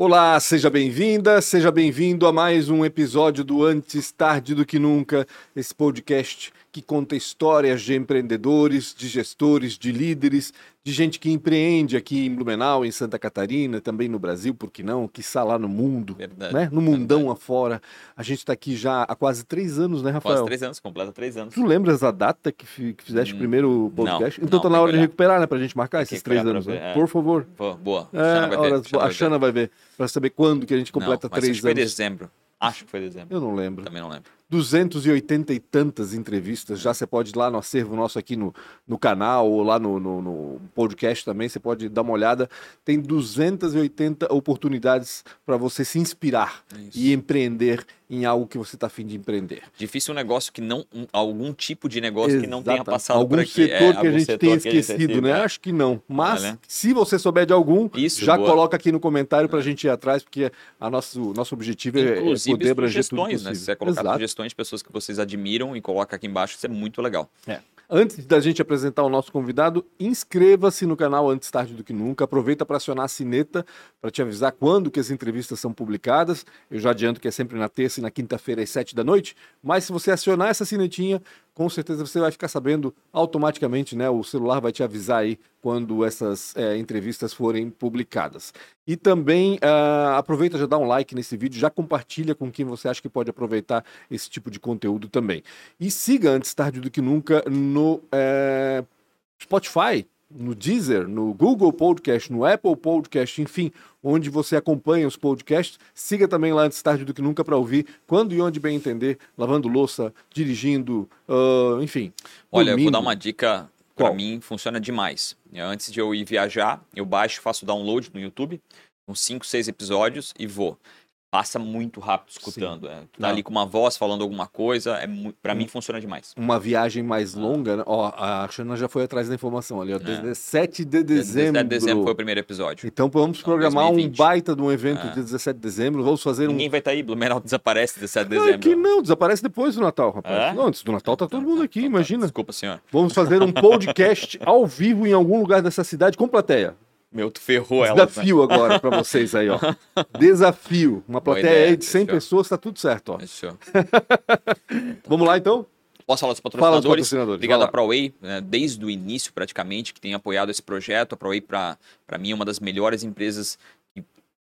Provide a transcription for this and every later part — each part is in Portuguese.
Olá, seja bem-vinda, seja bem-vindo a mais um episódio do Antes Tarde do Que Nunca, esse podcast que conta histórias de empreendedores, de gestores, de líderes, de gente que empreende aqui em Blumenau, em Santa Catarina, também no Brasil, por que não? Que está lá no mundo, Verdade, né? No mundão verdade. afora. A gente está aqui já há quase três anos, né, Rafael? Quase três anos, completa três anos. Tu lembras a data que, que fizeste o Hum, primeiro podcast? não, então tá não, na hora de recuperar, né? Pra gente marcar esses três anos, né? é. Por favor. Pô, boa. É, a. Xana vai ver, pra saber quando que a gente completa não, três acho que foi anos. dezembro. Acho que foi dezembro. Eu não lembro. Também não lembro. 280 e tantas entrevistas. Já você pode ir lá no acervo nosso aqui no, no canal ou lá no, no, no podcast também. Você pode dar uma olhada. Tem 280 oportunidades para você se inspirar Isso. e empreender em algo que você está afim de empreender. Difícil um negócio que não. um- algum tipo de negócio que não tenha passado algum por aqui. setor É, que a gente tenha gente esquecido, né? é. Acho que não. Mas Olha. se você souber de algum, Isso, já boa. coloca aqui no comentário para a gente ir atrás, porque a nosso nosso objetivo é- é Inclusive poder abranger tudo sugestões, né? possível. Se você colocar Exato. sugestões de pessoas que vocês admiram e coloca aqui embaixo, isso é muito legal. Antes da gente apresentar o nosso convidado, inscreva-se no canal Antes Tarde do Que Nunca. Aproveita para acionar a sineta para te avisar quando que as entrevistas são publicadas. Eu já adianto que é sempre na terça e na quinta-feira às sete da noite. Mas se você acionar essa sinetinha, com certeza você vai ficar sabendo automaticamente, né? O celular vai te avisar aí quando essas é, entrevistas forem publicadas. E também ah, aproveita já dá um like nesse vídeo, já compartilha com quem você acha que pode aproveitar esse tipo de conteúdo também. E siga antes tarde do que nunca no é, Spotify, no Deezer, no Google Podcast, no Apple Podcast, enfim, onde você acompanha os podcasts. Siga também lá antes tarde do que nunca para ouvir quando e onde bem entender, lavando louça, dirigindo, ah, enfim. Olha, eu vou dar uma dica. Pra mim, funciona demais. Antes de eu ir viajar, eu baixo, faço download no YouTube, uns 5, 6 episódios e vou. Passa muito rápido escutando. É. Tu tá Não. ali com uma voz falando alguma coisa, é pra mim funciona demais. Uma viagem mais Ah. longa, né? Ó, a Xana já foi atrás da informação ali, ó. 17 de dezembro. 17 de dezembro foi o primeiro episódio. Então vamos Então, programar um 2020. baita de um evento Ah. dia 17 de dezembro. Vamos fazer um Ninguém vai estar aí, Blumenau desaparece 17 de dezembro. que não, desaparece depois do Natal, rapaz. É? Não, antes do Natal tá todo mundo aqui, Então tá, imagina. Desculpa, senhor. Vamos fazer um podcast ao vivo em algum lugar dessa cidade com plateia. Meu, tu ferrou ela. Desafio agora pra vocês aí, ó. Desafio. Uma plateia aí de 100 fechou. pessoas, tá tudo certo, ó. Fechou. Vamos lá então? Posso falar dos Fala dos patrocinadores? patrocinadores. Obrigado à. ProWay, né, desde o início praticamente, que tem apoiado esse projeto. A ProWay, para mim, é uma das melhores empresas que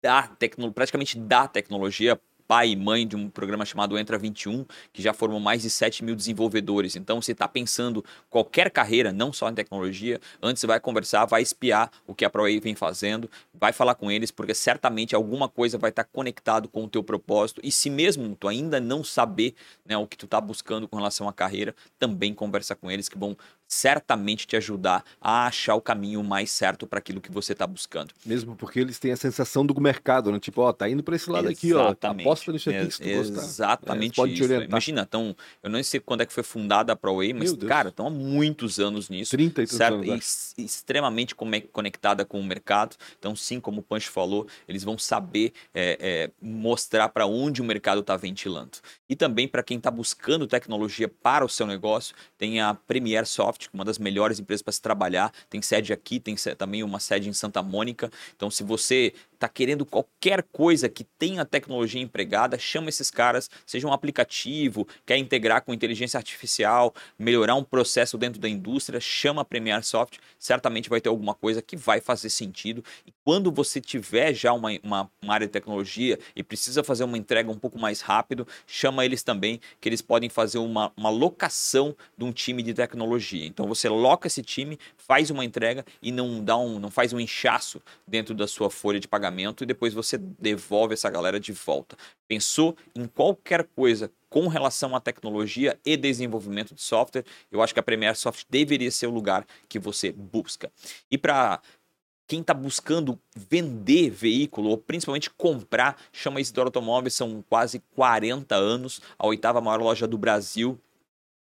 dá tecno, praticamente dá tecnologia, pai e mãe de um programa chamado Entra 21, que já formou mais de 7 mil desenvolvedores. Então, você está pensando qualquer carreira, não só em tecnologia, antes você vai conversar, vai espiar o que a ProWay vem fazendo, vai falar com eles, porque certamente alguma coisa vai estar conectado com o teu propósito. E se mesmo tu ainda não saber né, o que tu está buscando com relação à carreira, também conversa com eles que vão certamente te ajudar a achar o caminho mais certo para aquilo que você está buscando. Mesmo porque eles têm a sensação do mercado, né? Tipo, ó, tá indo pra esse lado aqui, ó. Exatamente. Aposta nisso aqui se tu gostar. Exatamente Eles podem te isso. orientar. Imagina, então, eu não sei quando é que foi fundada a ProWay, mas, cara, estão há muitos anos nisso. 30 e certo? anos, E extremamente conectada com o mercado. Então, sim, como o Punch falou, eles vão saber é, é, mostrar para onde o mercado está ventilando. E também para quem está buscando tecnologia para o seu negócio, tem a Premier Uma das melhores empresas para se trabalhar. Tem sede aqui, tem também uma sede em Santa Mônica. Então, se você está querendo qualquer coisa que tenha tecnologia empregada, chama esses caras, seja um aplicativo, quer integrar com inteligência artificial, melhorar um processo dentro da indústria, chama a Premier Soft, certamente vai ter alguma coisa que vai fazer sentido. E quando você tiver já uma, uma, uma área de tecnologia e precisa fazer uma entrega um pouco mais rápido, chama eles também, que eles podem fazer uma, uma locação de um time de tecnologia. Então você loca esse time, faz uma entrega e não dá um, não faz um inchaço dentro da sua folha de pagamento e depois você devolve essa galera de volta. Pensou em qualquer coisa com relação à tecnologia e desenvolvimento de software, eu acho que a Premier Soft deveria ser o lugar que você busca. E para quem está buscando vender veículo ou principalmente comprar, chama Isidoro Automóveis, são quase 40 anos, a oitava maior loja do Brasil.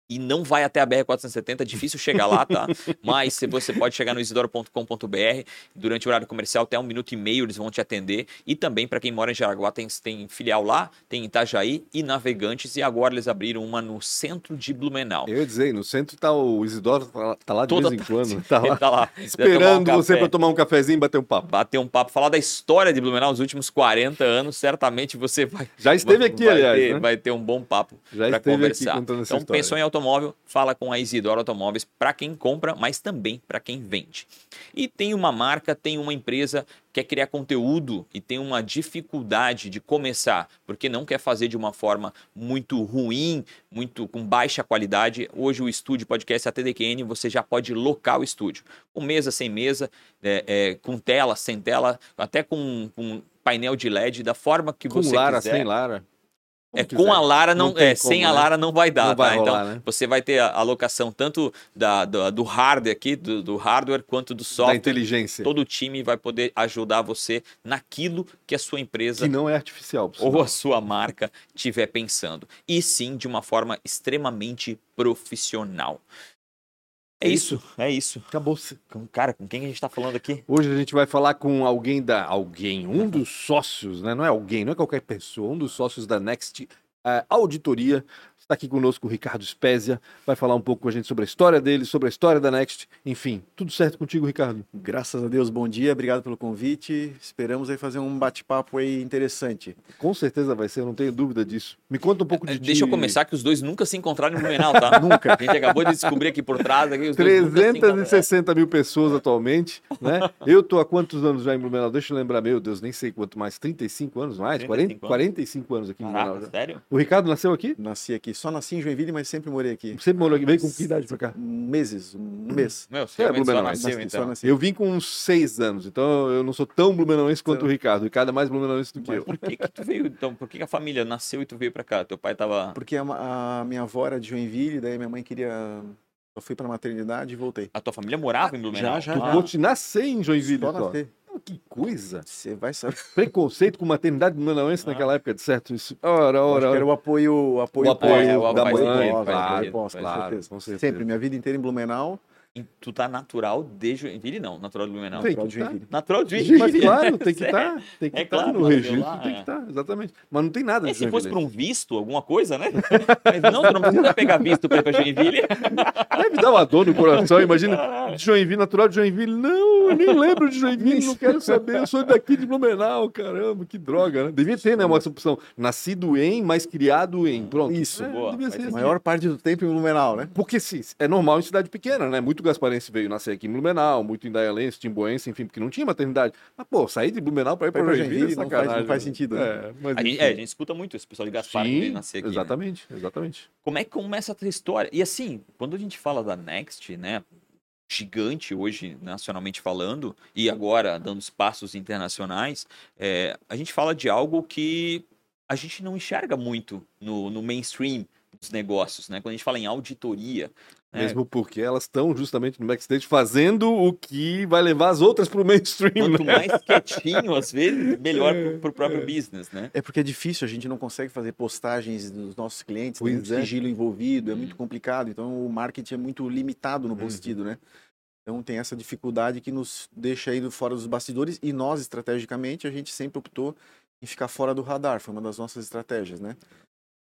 E não vai até a BR-470, é difícil chegar lá, tá? Mas você pode chegar no isidoro.com.br, durante o horário comercial, até um minuto e meio eles vão te atender. E também, para quem mora em Jaraguá, tem, tem filial lá, tem Itajaí e Navegantes, e agora eles abriram uma no centro de Blumenau. Eu ia dizer, no centro tá o Isidoro, tá, tá lá de Toda vez em quando. Tá lá, tá lá. esperando um você para tomar um cafezinho e bater um papo. Bater um papo, falar da história de Blumenau nos últimos 40 anos, certamente você vai Já esteve vai- aqui, vai aliás, ter, né? vai ter um bom papo para conversar. então, história. pensou em automóvel, fala com a Isidoro Automóveis para quem compra, mas também para quem vende. E tem uma marca, tem uma empresa que quer criar conteúdo e tem uma dificuldade de começar, porque não quer fazer de uma forma muito ruim, muito com baixa qualidade. Hoje o estúdio podcast ATDQN, você já pode locar o estúdio. Com mesa, sem mesa, é, é, com tela, sem tela, até com, com painel de LED, da forma que Com você Lara, quiser. sem Lara. É, Como com a quiser. Lara não, Não é, sem como, a né? Lara não vai dar, Não vai tá? rolar, então né? você vai ter a alocação tanto da, do, do hardware aqui, do, do hardware, quanto do Da software. inteligência. Todo o time vai poder ajudar você naquilo que a sua empresa Que não é artificial. ou sinal. a sua marca estiver pensando. E sim de uma forma extremamente profissional. É isso, é isso. Acabou-se. Com- Cara, com quem a gente está falando aqui? Hoje a gente vai falar com alguém da. Alguém, um dos sócios, né? Não é alguém, não é qualquer pessoa, um dos sócios da Next eh, Auditoria. Está aqui conosco o Ricardo Spezia, vai falar um pouco com a gente sobre a história dele, sobre a história da Next. Enfim, tudo certo contigo, Ricardo? Graças a Deus, bom dia, obrigado pelo convite. Esperamos aí fazer um bate-papo aí interessante. Com certeza vai ser, eu não tenho dúvida disso. Me conta um pouco de É, Deixa eu começar que os dois nunca se encontraram em Blumenau, tá? Nunca. A gente acabou de descobrir aqui por trás. Aqui, os dois nunca se encontraram. 360 mil pessoas atualmente, né? Eu tô há quantos anos já em Blumenau? Deixa eu lembrar, meu Deus, nem sei quanto mais. 35 anos mais? 40, 35 anos. 45 anos aqui em Blumenau. Já. sério? O Ricardo nasceu aqui? Nasci aqui, só nasci em Joinville, mas sempre morei aqui. Sempre morou aqui. Veio com que idade pra cá? Meses, um mês. Meu, você É, Blumenauense. Nasci, então. nasci. Eu vim com uns seis anos, então eu não sou tão blumenauense quanto o Ricardo. O Ricardo é mais blumenauense do que Mas eu. por que, que tu veio, então? Por que, que a família nasceu e tu veio pra cá? Teu pai tava... Porque a, a minha avó era de Joinville, daí minha mãe queria. Eu fui pra maternidade e voltei. A tua família morava em Blumenau? já, Tu já. Ah, pôde nascer em Joinville, Só só. nascer. Que coisa. Você vai saber. Preconceito com maternidade blumenauense Ah. naquela época, de certo? Isso. Ora, ora, que era ora. o apoio, o apoio, O apoio É, o da mãe, claro, com certeza. Sempre, minha vida inteira em Blumenau. Tu tá natural de Joinville? Não, natural de Blumenau. Tem natural que de tá. Joinville. Natural de Mas Joinville. claro, tem que estar. Tem que É estar claro, no registro, lá, tem que é. estar, exatamente. Mas não tem nada É, se fosse por Joinville. um visto, alguma coisa, né? Mas não, tu não precisa pegar visto pra ir pra Joinville. Deve dar uma dor no coração, imagina. De Joinville, natural de Joinville. Não, eu nem lembro de Joinville, não quero saber. Eu sou daqui de Blumenau, caramba, que droga, né? Devia ter, né, uma essa opção. Nascido em, mas criado em. Pronto. Isso, É, boa. devia ser A assim. maior parte do tempo em Blumenau, né? Porque sim, é normal em cidade pequena, né? Muito gasparense veio nascer aqui em Blumenau, muito indaialense, timboense, enfim, porque não tinha maternidade. Mas, pô, sair de Blumenau pra ir pra Joinville, é não faz- não faz né? sentido, né? É, mas A gente, é, a gente escuta muito esse pessoal de Gaspar que Sim, veio nascer aqui. né? exatamente, exatamente. Como é que começa a tua história? E assim, quando a gente fala da Next, né? Gigante hoje, nacionalmente falando, e agora dando os passos internacionais, é, a gente fala de algo que a gente não enxerga muito no, no mainstream dos negócios, né? Quando a gente fala em auditoria. Né? Mesmo porque elas estão justamente no backstage fazendo o que vai levar as outras pro mainstream, Quanto né? mais quietinho, às vezes, melhor pro, pro próprio business, né? É porque é difícil, a gente não consegue fazer postagens dos nossos clientes, Pois tem é. sigilo envolvido, é muito complicado, então o marketing é muito limitado no bom Uhum. sentido, né? Então tem essa dificuldade que nos deixa aí do- fora dos bastidores e nós, estrategicamente, a gente sempre optou em ficar fora do radar, foi uma das nossas estratégias, né?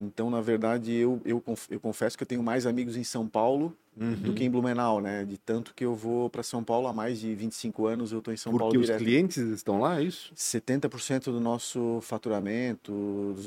Então, na verdade, eu, eu, eu confesso que eu tenho mais amigos em São Paulo Uhum. do que em Blumenau, né? De tanto que eu vou para São Paulo há mais de 25 anos, eu estou em São Porque Paulo os direto. clientes estão lá, é isso? 70% do nosso faturamento,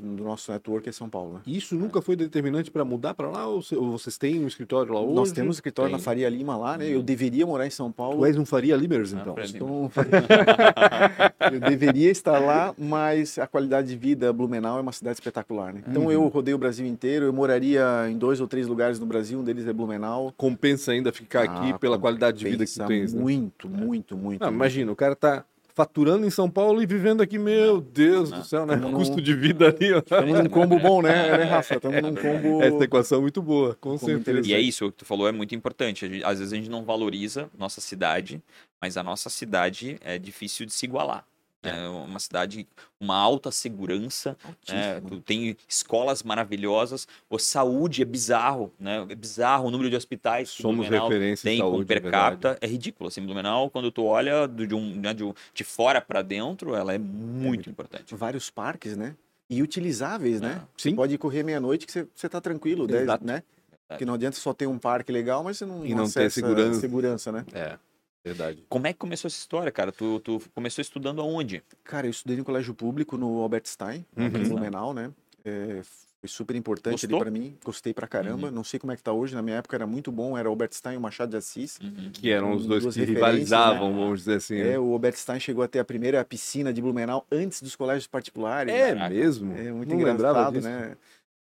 do nosso network é São Paulo, né? Isso nunca foi determinante para mudar para lá? Ou, vocês têm um escritório lá hoje? Nós temos escritório na Tem. Faria Lima lá, né? Eu deveria morar em São Paulo. Tu és um Faria Limers, Ah, então. pra- Então, eu deveria estar lá, mas a qualidade de vida Blumenau é uma cidade espetacular, né? Então Uhum. eu rodei o Brasil inteiro, eu moraria em dois ou três lugares no Brasil, um deles é Blumenau. Compensa ainda ficar aqui Ah, pela qualidade de vida que tu tens, né? Muito, muito, muito. Não, muito. imagina, o cara tá faturando em São Paulo e vivendo aqui, meu Deus Não. do céu, né? Não. O custo de vida ali, ó. Estamos num combo bom, né, né Rafa? Estamos num combo... Essa equação é muito boa, com Como certeza. E é isso, o que tu falou é muito importante. Às vezes a gente não valoriza nossa cidade, mas a nossa cidade é difícil de se igualar. É uma cidade com uma alta segurança, né? Tem escolas maravilhosas, a saúde é bizarro, né? É bizarro o número de hospitais que Somos Blumenau referência em tem com saúde, per é capita, é ridículo. Assim, Blumenau, quando tu olha de, um, né, de, de fora para dentro, ela é muito muito- importante. Vários parques, né? E utilizáveis, né? É. Você Sim. pode correr meia-noite que você, você tá tranquilo, dez, Exato. né? Porque não adianta só ter um parque legal, mas você não, E não ter acessa segurança. segurança, né? É, verdade. Como é que começou essa história, cara? Tu, tu começou estudando aonde? Cara, eu estudei no colégio público no Albert Stein, Uhum. aqui em Blumenau, né? É, foi super importante ali Gostou? pra mim. Gostei pra caramba. Não sei como é que tá hoje. Na minha época era muito bom. Era o Albert Stein e o Machado de Assis. Que eram os dois que rivalizavam, né? vamos dizer assim. É, o Albert Stein chegou a ter a primeira piscina de Blumenau antes dos colégios particulares. É mesmo? É muito Não engraçado, né?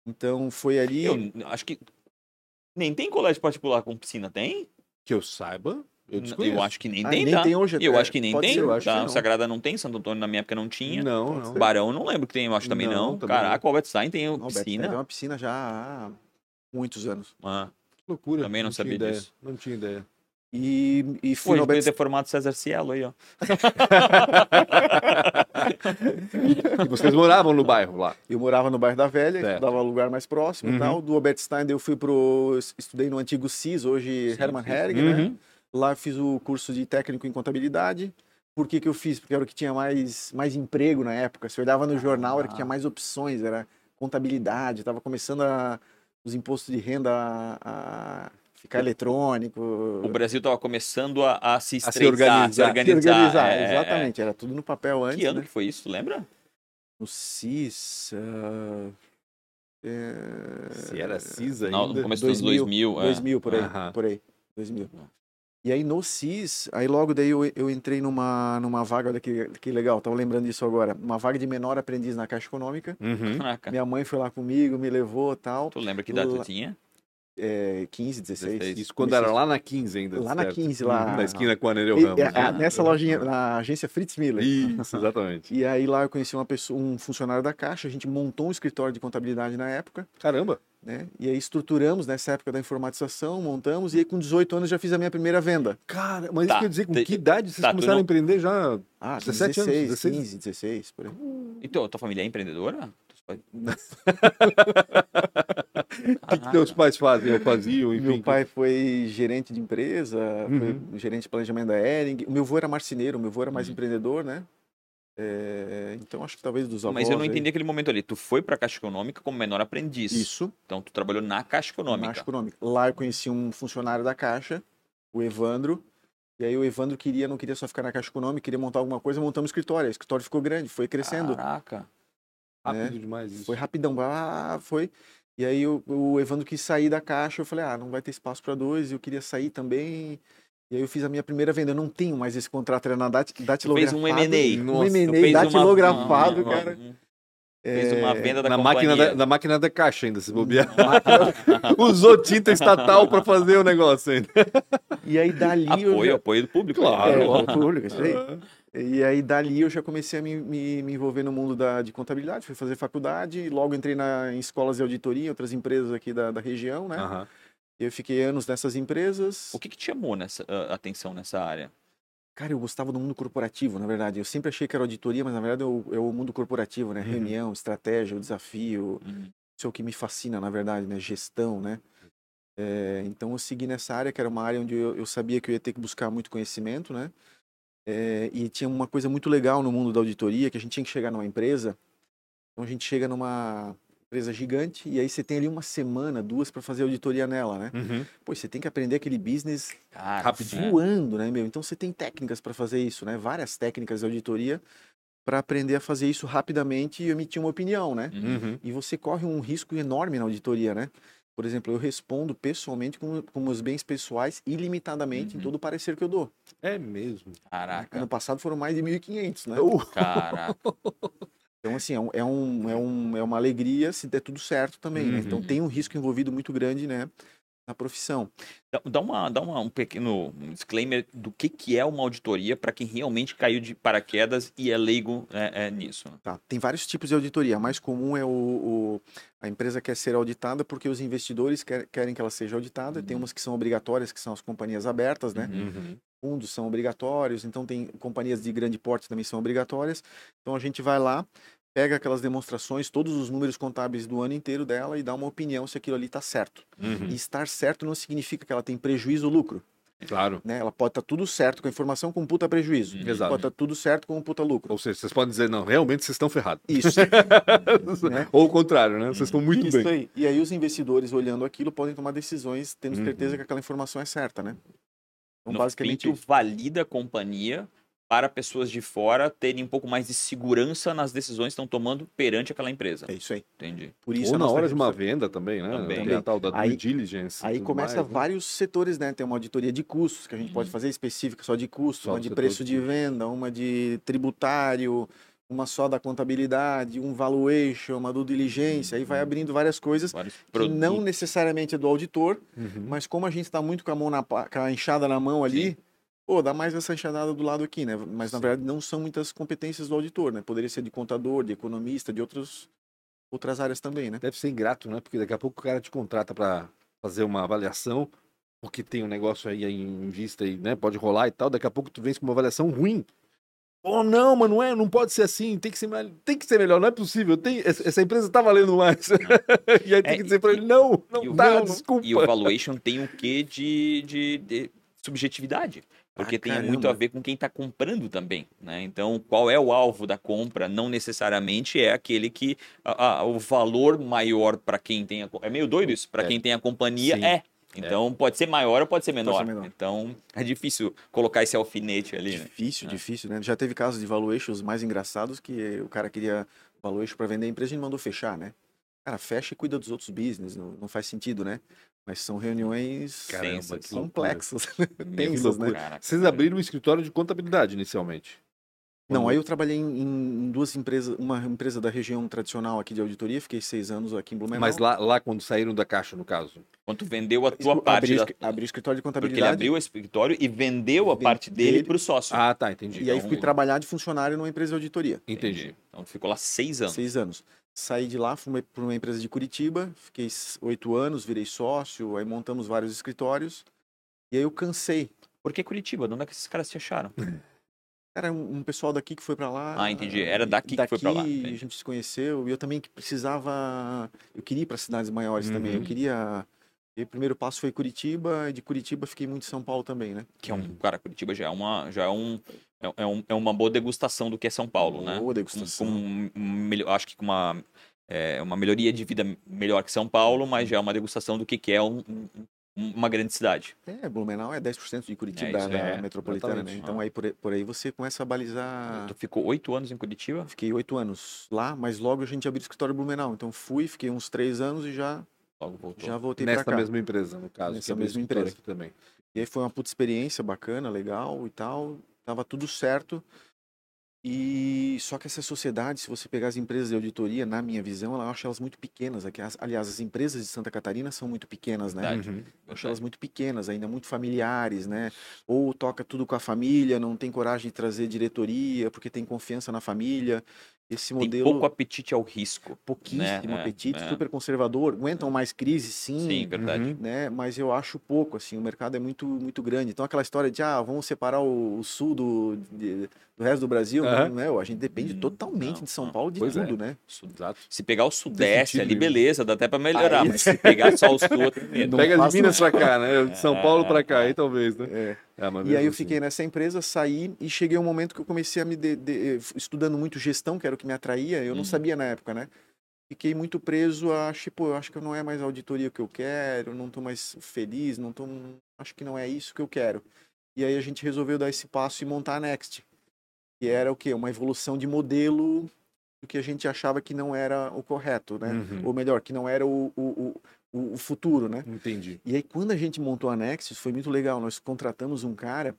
Então foi ali. Eu acho que nem tem colégio particular com piscina, tem? Que eu saiba, eu Eu, acho que nem Ah, tem, nem tá? tem hoje Eu até. acho que nem tem. ser, eu acho que tá? não. Sagrada não tem, Santo Antônio na minha época não tinha. Não, não. Barão não lembro que tem, eu acho também Não, não. também Caraca, o Albert Stein tem o Albert piscina. tem uma piscina já há muitos anos. Ah, Que loucura. Também não tinha sabia ideia. disso. Não tinha ideia. E, e Pô, fui no podia Albert ter formado César Cielo aí, ó. E vocês moravam no bairro lá? Eu morava no bairro da Velha, Certo. estudava no lugar mais próximo Uhum. e tal. Do Albert Stein eu fui pro. Estudei no antigo CIS, hoje Sim, Hermann sim. Hering, né? Lá eu fiz o curso de técnico em contabilidade. Por que, que eu fiz? Porque era o que tinha mais, mais emprego na época. Se olhava no jornal, era o que tinha mais opções, era contabilidade, estava começando a, os impostos de renda a, a ficar eletrônico. O Brasil tava começando a, a se se estreitar, organizar. se se organizar. organizar, é, é, exatamente, era tudo no papel antes. Que ano né? que foi isso, tu lembra? No CIS. ah, é, Se era CIS ainda. Não, no começo dos 2000, 2000. é. 2000, por aí, Aham. por aí, 2000. E aí no CIS, aí logo daí eu, eu entrei numa, numa vaga, olha que, que legal, tava lembrando disso agora, uma vaga de menor aprendiz na Caixa Econômica. Uhum. Minha mãe foi lá comigo, me levou tal, Tu lembra que idade tu tinha? é, 15, 16. 16. Isso quando era lá na 15 ainda. Lá na certo? 15, lá- Uhum, Na esquina com a Nereu Ramos. é, é, né? nessa lojinha, na agência Fritz Miller. Isso, exatamente. E aí lá eu conheci uma pessoa, um funcionário da Caixa, a gente montou um escritório de contabilidade na época, Caramba. Né? E aí estruturamos nessa época da informatização, montamos, e aí com 18 anos já fiz a minha primeira venda. Cara, mas Tá. isso quer dizer, com Te- que idade vocês tá, começaram não- a empreender já? Ah, 17 16, anos, 16? 15, 16, por aí. Então, tua família é empreendedora? O que, que teus pais fazem ou faziam, enfim? Meu pai foi gerente de empresa, Uhum. foi gerente de planejamento da Ering. O meu avô era marceneiro, o meu avô era mais Uhum. empreendedor, né? É, então acho que talvez dos avós. Mas eu não aí. entendi aquele momento ali. Tu foi pra Caixa Econômica como menor aprendiz. Isso, Então tu trabalhou na Caixa Econômica. na Caixa Econômica. Lá eu conheci um funcionário da Caixa, o Evandro. E aí o Evandro queria, não queria só ficar na Caixa Econômica, queria montar alguma coisa, montamos um escritório. O escritório ficou grande, foi crescendo. Caraca. Rápido demais isso. Foi rapidão, ah, foi. E aí o, o Evandro quis sair da caixa, eu falei, ah, não vai ter espaço para dois, eu queria sair também. E aí eu fiz a minha primeira venda, eu não tenho mais esse contrato, era na dat Tu fez datilografado. um M&A. Um M&A datilografado, uma- cara. uma- Fez uma É, venda da na companhia. máquina da, na máquina da caixa ainda, se bobear. Usou tinta estatal para fazer o negócio ainda. E aí dali eu Apoio, já... apoio do público. Claro. né? É, o público, isso aí. E aí dali eu já comecei a me, me, me envolver no mundo da, de contabilidade, fui fazer faculdade, logo entrei na, em escolas de auditoria, em outras empresas aqui da, da região, né? Aham. Eu fiquei anos nessas empresas. O que, que te chamou nessa a atenção nessa área? Cara, eu gostava do mundo corporativo, na verdade. Eu sempre achei que era auditoria, mas na verdade é o, é o mundo corporativo, né? Uhum. Reunião, estratégia, o desafio. Hum. Isso é o que me fascina, na verdade, né? Gestão, né? É, então eu segui nessa área, que era uma área onde eu, eu sabia que eu ia ter que buscar muito conhecimento, né? É, e tinha uma coisa muito legal no mundo da auditoria, que a gente tinha que chegar numa empresa. Então a gente chega numa empresa gigante e aí você tem ali uma semana, duas para fazer auditoria nela, né? Uhum. Pô, você tem que aprender aquele business Cara, Rapidinho. voando, né, meu? Então você tem técnicas para fazer isso, né? Várias técnicas de auditoria para aprender a fazer isso rapidamente e emitir uma opinião, né? é. Uhum. E você corre um risco enorme na auditoria, né? Por exemplo, eu respondo pessoalmente com, com meus bens pessoais ilimitadamente em Uhum. todo o parecer que eu dou. É mesmo. Caraca, Ano passado foram mais de 1.500, né? caraca. Então, assim, é, um, é, um, é, um, é uma alegria se der tudo certo também, né? Então Uhum. tem um risco envolvido muito grande, né? Na profissão. Dá, dá uma, dá uma, um pequeno disclaimer do que, que é uma auditoria para quem realmente caiu de paraquedas e é leigo é, é, nisso. Tá, tem vários tipos de auditoria. A mais comum é o, o- a empresa quer ser auditada porque os investidores quer- querem que ela seja auditada. Tem Uhum. umas que são obrigatórias, que são as companhias abertas, né? Uhum. Uhum. fundos são obrigatórios, então tem companhias de grande porte também são obrigatórias. Então a gente vai lá, pega aquelas demonstrações, todos os números contábeis do ano inteiro dela e dá uma opinião se aquilo ali está certo. Uhum. E estar certo não significa que ela tem prejuízo ou lucro. Claro. Né? Ela pode estar tudo certo com a informação com puta prejuízo. Uhum. Exato. Pode estar tudo certo com um puta lucro. Ou seja, vocês podem dizer, não, realmente vocês estão ferrados. Isso. Né? Ou o contrário, né? Vocês estão muito Isso bem. aí. E aí os investidores olhando aquilo podem tomar decisões tendo Uhum. certeza que aquela informação é certa, né? Então, no basicamente, fim, tu valida a companhia para pessoas de fora terem um pouco mais de segurança nas decisões que estão tomando perante aquela empresa. é isso aí. Entendi. Por isso Ou na hora de uma venda também, né? Também. Tem a tal da due Aí- diligence. Aí começa mais, né? vários setores, né? Tem uma auditoria de custos que a gente pode Uhum. fazer específica só de custos, Só uma do de preço de venda, uma de tributário, uma só da contabilidade, um valuation, uma due diligência, aí vai abrindo várias coisas que não necessariamente é do auditor, Uhum. mas como a gente está muito com a mão na com a enxada na mão ali, pô, dá mais essa enxadada do lado aqui, né? Mas na verdade não são muitas competências do auditor, né? Poderia ser de contador, de economista, de outros outras áreas também, né? Deve ser ingrato, né? Porque daqui a pouco o cara te contrata para fazer uma avaliação, porque tem um negócio aí em vista e, né? Pode rolar e tal. Daqui a pouco tu vem com uma avaliação ruim. Oh, não, mas não é, não pode ser assim, tem que ser, tem que ser melhor, não é possível. Tem, essa empresa tá valendo mais. e aí tem É, que dizer para ele, não, não e o- tá, não, desculpa. E o valuation tem o quê de, de, de subjetividade? Porque Ah, tem muito caramba. a ver com quem está comprando também, né? Então, qual é o alvo da compra? Não necessariamente é aquele que a- a- o valor maior para quem tem a, é meio doido isso. Para É. quem tem a companhia Sim. é. Então pode ser maior ou pode ser menor. ser menor. Então é difícil colocar esse alfinete ali. Né? Difícil, É. difícil, né? Já teve casos de valuations mais engraçados que o cara queria valuation para vender a empresa e mandou fechar, né? Cara, fecha e cuida dos outros business, não, não faz sentido, né? Mas são reuniões Caramba, complexas. Tensas, né? Caraca, Vocês abriram um escritório de contabilidade inicialmente. Não, aí eu trabalhei em, em duas empresas, uma empresa da região tradicional aqui de auditoria, fiquei seis anos aqui em Blumenau. Mas lá, lá quando saíram da caixa, no caso. Quando tu vendeu a tua abri, parte da... abri o escritório de Porque ele contabilidade abriu o escritório e vendeu a Vende- parte dele dele. para o sócio. Ah, tá, entendi. e aí então- fui trabalhar de funcionário numa empresa de auditoria. Entendi. Então tu ficou lá seis anos. Seis anos. Saí de lá, fui para uma empresa de Curitiba, fiquei oito anos, virei sócio, aí montamos vários escritórios. E aí eu cansei. Por que Curitiba? De onde é que esses caras se acharam? Era um, um pessoal daqui que foi para lá. Ah, entendi. Era daqui que foi pra lá, Daqui, entendi. A gente se conheceu. E eu também que precisava. Eu queria ir para cidades maiores também. Eu Uhum. queria. E o primeiro passo foi Curitiba, e de Curitiba fiquei muito em São Paulo também, né? Que é um, cara, Curitiba já é uma, já é um, é, é um, é uma boa degustação do que é São Paulo, né? Boa Com, degustação. com um melhor- acho que com uma, é, uma melhoria de vida melhor que São Paulo, mas já é uma degustação do que, que é um- um- uma grande cidade. É, Blumenau é 10% de Curitiba, É da, isso, da é, metropolitana, né? Então aí por, aí- por aí você começa a balizar. Tu ficou oito anos em Curitiba? Fiquei oito anos lá, mas logo a gente abriu o escritório em Blumenau. Então fui, fiquei uns três anos e já, Logo voltou. já voltei para Nessa cá. mesma empresa, no caso. Nessa que abriu mesma empresa. Aqui também. E aí foi uma puta experiência bacana, legal e tal. Tava tudo certo. E só que essa sociedade, se você pegar as empresas de auditoria, na minha visão, eu acho elas muito pequenas. Aliás, as empresas de Santa Catarina são muito pequenas, né? Verdade. Uhum. Eu acho elas muito pequenas, ainda muito familiares, né? Ou toca tudo com a família, não tem coragem de trazer diretoria, porque tem confiança na família. Esse Tem modelo pouco apetite ao risco. pouquíssimo né? É, apetite, é. super conservador, aguentam mais crise, sim, Sim, verdade. Uhum. né? Mas eu acho pouco, assim, o mercado é muito, muito grande. Então aquela história de, ah, vamos separar o, o sul do, de- do resto do Brasil, Aham. não, não, a gente depende Hum, totalmente não, de São não. Paulo de Pois é. tudo, né? Su- Exato. Se pegar o sudeste ali, beleza, dá até pra melhorar. Aí- Mas se pegar só o sul, medo. Pega de Minas pra cá, né? De São É, Paulo pra cá, é. aí talvez, né? É. É, E aí eu assim. fiquei nessa empresa, saí e cheguei um momento que eu comecei a me de- de- estudando muito gestão, que era o que me atraía. Eu não Uhum. sabia na época, né? Fiquei muito preso a, tipo, eu acho que não é mais a auditoria que eu quero, não tô mais feliz, não tô, acho que não é isso que eu quero. E aí a gente resolveu dar esse passo e montar a Next, que era o quê? Uma evolução de modelo do que a gente achava que não era o correto, né? Uhum. Ou melhor, que não era o, o, o, o futuro, né? Entendi. E aí, quando a gente montou a Nexus, foi muito legal. Nós contratamos um cara,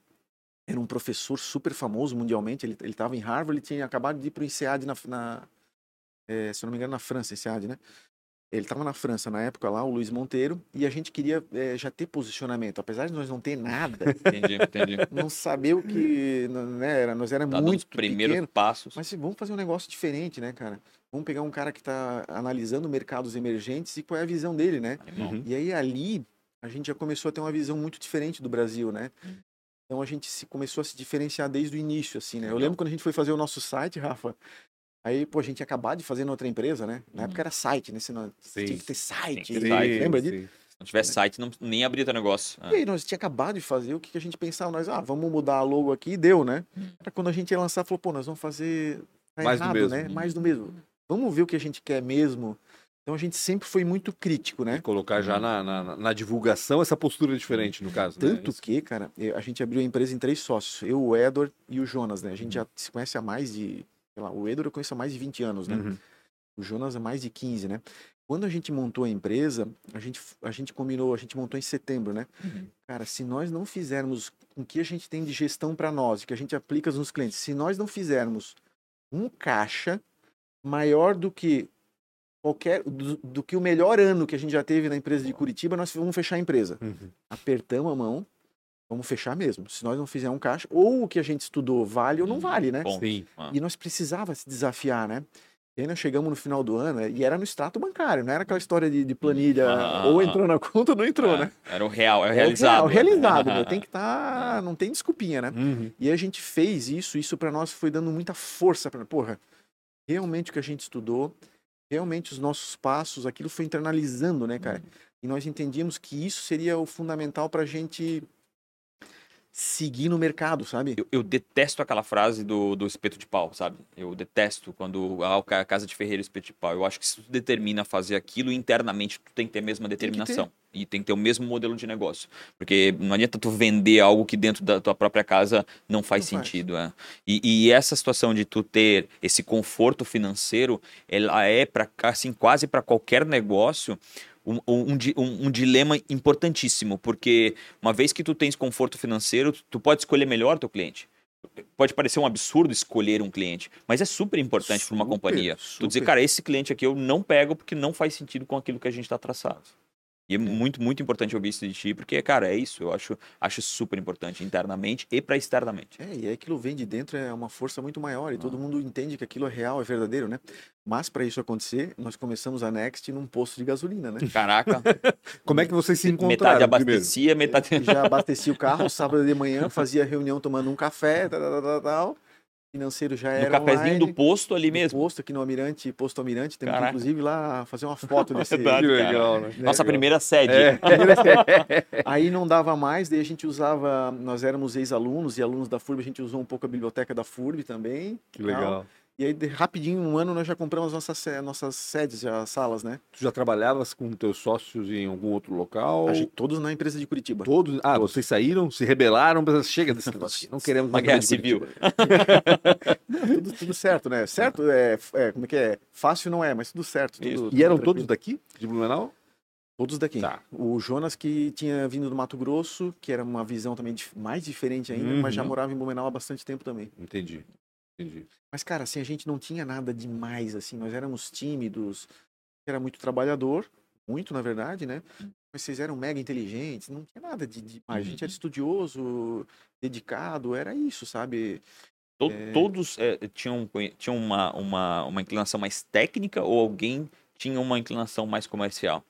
era um professor super famoso mundialmente. Ele estava em Harvard, ele tinha acabado de ir para o INSEAD na, na eh, se não me engano, na França, INSEAD, né? Ele estava na França na época lá, o Luiz Monteiro, e a gente queria eh, já ter posicionamento. Apesar de nós não ter nada, Entendi, entendi. não saber o que, né, era, nós era Tá dando os muito primeiros pequeno. passos. Mas vamos fazer um negócio diferente, né, cara? Vamos pegar um cara que está analisando mercados emergentes e qual é a visão dele, né? Uhum. E aí ali a gente já começou a ter uma visão muito diferente do Brasil, né? Então a gente se, começou a se diferenciar desde o início, assim, né? Eu lembro quando a gente foi fazer o nosso site, Rafa. Aí, pô, a gente ia acabar de fazer na outra empresa, né? Na época era site, né? Você não, Sim. tinha que ter site. Que ter site, lembra disso? Se não tiver site, não, nem abria teu negócio. E aí, nós tinha acabado de fazer, o que, que a gente pensava? Nós, ah, vamos mudar a logo aqui e deu, né? Era quando a gente ia lançar, falou, pô, nós vamos fazer tá Mais do errado, mesmo. né? Mais do mesmo. Vamos ver o que a gente quer mesmo. Então a gente sempre foi muito crítico, né? E colocar já na, na, na divulgação essa postura diferente, no caso. né? Tanto que, cara, a gente abriu a empresa em três sócios. Eu, o Edward e o Jonas, né? A gente já se conhece há mais de. Sei lá, o Edward eu conheço há mais de 20 anos, né? Uhum. O Jonas há mais de 15, né? Quando a gente montou a empresa, a gente, a gente combinou, a gente montou em setembro, né? Uhum. Cara, se nós não fizermos o que a gente tem de gestão para nós, que a gente aplica nos clientes, se nós não fizermos um caixa maior do que qualquer do, do que o melhor ano que a gente já teve na empresa de Curitiba, nós vamos fechar a empresa. Uhum. Apertamos a mão, vamos fechar mesmo. Se nós não fizermos um caixa, ou o que a gente estudou vale ou não Uhum. vale, né? Bom. Sim. Ah. E nós precisava se desafiar, né? E aí nós chegamos no final do ano, e era no extrato bancário, não era aquela história de, de planilha, Ah, ou entrou na conta ou não entrou, É, né? Era o real, é o É o realizado. real, realizado, meu, tem que estar, não tem desculpinha, né? Uhum. E a gente fez isso, isso para nós foi dando muita força para, porra, realmente o que a gente estudou, realmente os nossos passos, aquilo foi internalizando, né, cara? E nós entendíamos que isso seria o fundamental para a gente seguir no mercado, sabe? Eu, eu detesto aquela frase do, do espeto de pau, sabe? Eu detesto quando ah, ca- casa de ferreiro espeto de pau. Eu acho que se tu determina fazer aquilo internamente, tu tem que ter a mesma determinação. E tem que ter o mesmo modelo de negócio. Porque não adianta tu vender algo que dentro da tua própria casa não faz Não faz. sentido. É. E, e essa situação de tu ter esse conforto financeiro, ela é para assim, quase para qualquer negócio um, um, um- dilema importantíssimo, porque uma vez que tu tens conforto financeiro, tu- pode escolher melhor teu cliente. Pode parecer um absurdo escolher um cliente, mas é super importante para uma Super, companhia. Tu dizer, super. cara, esse cliente aqui eu não pego porque não faz sentido com aquilo que a gente está traçado. E é muito, muito importante ouvir isso de ti, porque, cara, é isso. Eu acho, acho super importante, internamente e para externamente. É, e aí aquilo vem de dentro é uma força muito maior e Ah. todo mundo entende que aquilo é real, é verdadeiro, né? Mas para isso acontecer, nós começamos a Next num posto de gasolina, né? Caraca, Como é que vocês se metade encontraram primeiro? abastecia, metade. Já abasteci o carro sábado de manhã, fazia reunião tomando um café, tal, tal, tal, tal. Financeiro já No era cafezinho online, do posto ali no mesmo. Posto aqui no Almirante, posto Almirante, temos que, Caraca. inclusive lá fazer uma foto desse. Verdade. Que cara. legal, né? Nossa primeira sede. É. Aí não dava mais, daí a gente usava, nós éramos ex-alunos e alunos da FURB, a gente usou um pouco a biblioteca da FURB também. Que tal. legal. E aí, de- rapidinho, um ano, nós já compramos nossas, nossas sedes, já, salas, né? Tu já trabalhavas com teus sócios em algum outro local? Gente- todos na empresa de Curitiba. Todos? Ah, vocês saíram, se rebelaram, chega desse negócio, não queremos Uma guerra civil. Tudo, tudo certo, né? Certo é, é, como é que é? Fácil não é, mas tudo certo. Tudo, E eram tranquilo. todos daqui, de Blumenau? Todos daqui. Tá. O Jonas, que tinha vindo do Mato Grosso, que era uma visão também mais diferente ainda, mas já Uhum. morava em Blumenau há bastante tempo também. Entendi. Entendi. Mas, cara, assim, a gente não tinha nada demais, assim, nós éramos tímidos, era muito trabalhador, muito, na verdade, né? Mas vocês eram mega inteligentes, não tinha nada de demais. A gente era estudioso, dedicado, era isso, sabe? To- É. Todos eh, tinham, tinham uma, uma, uma inclinação mais técnica ou alguém tinha uma inclinação mais comercial?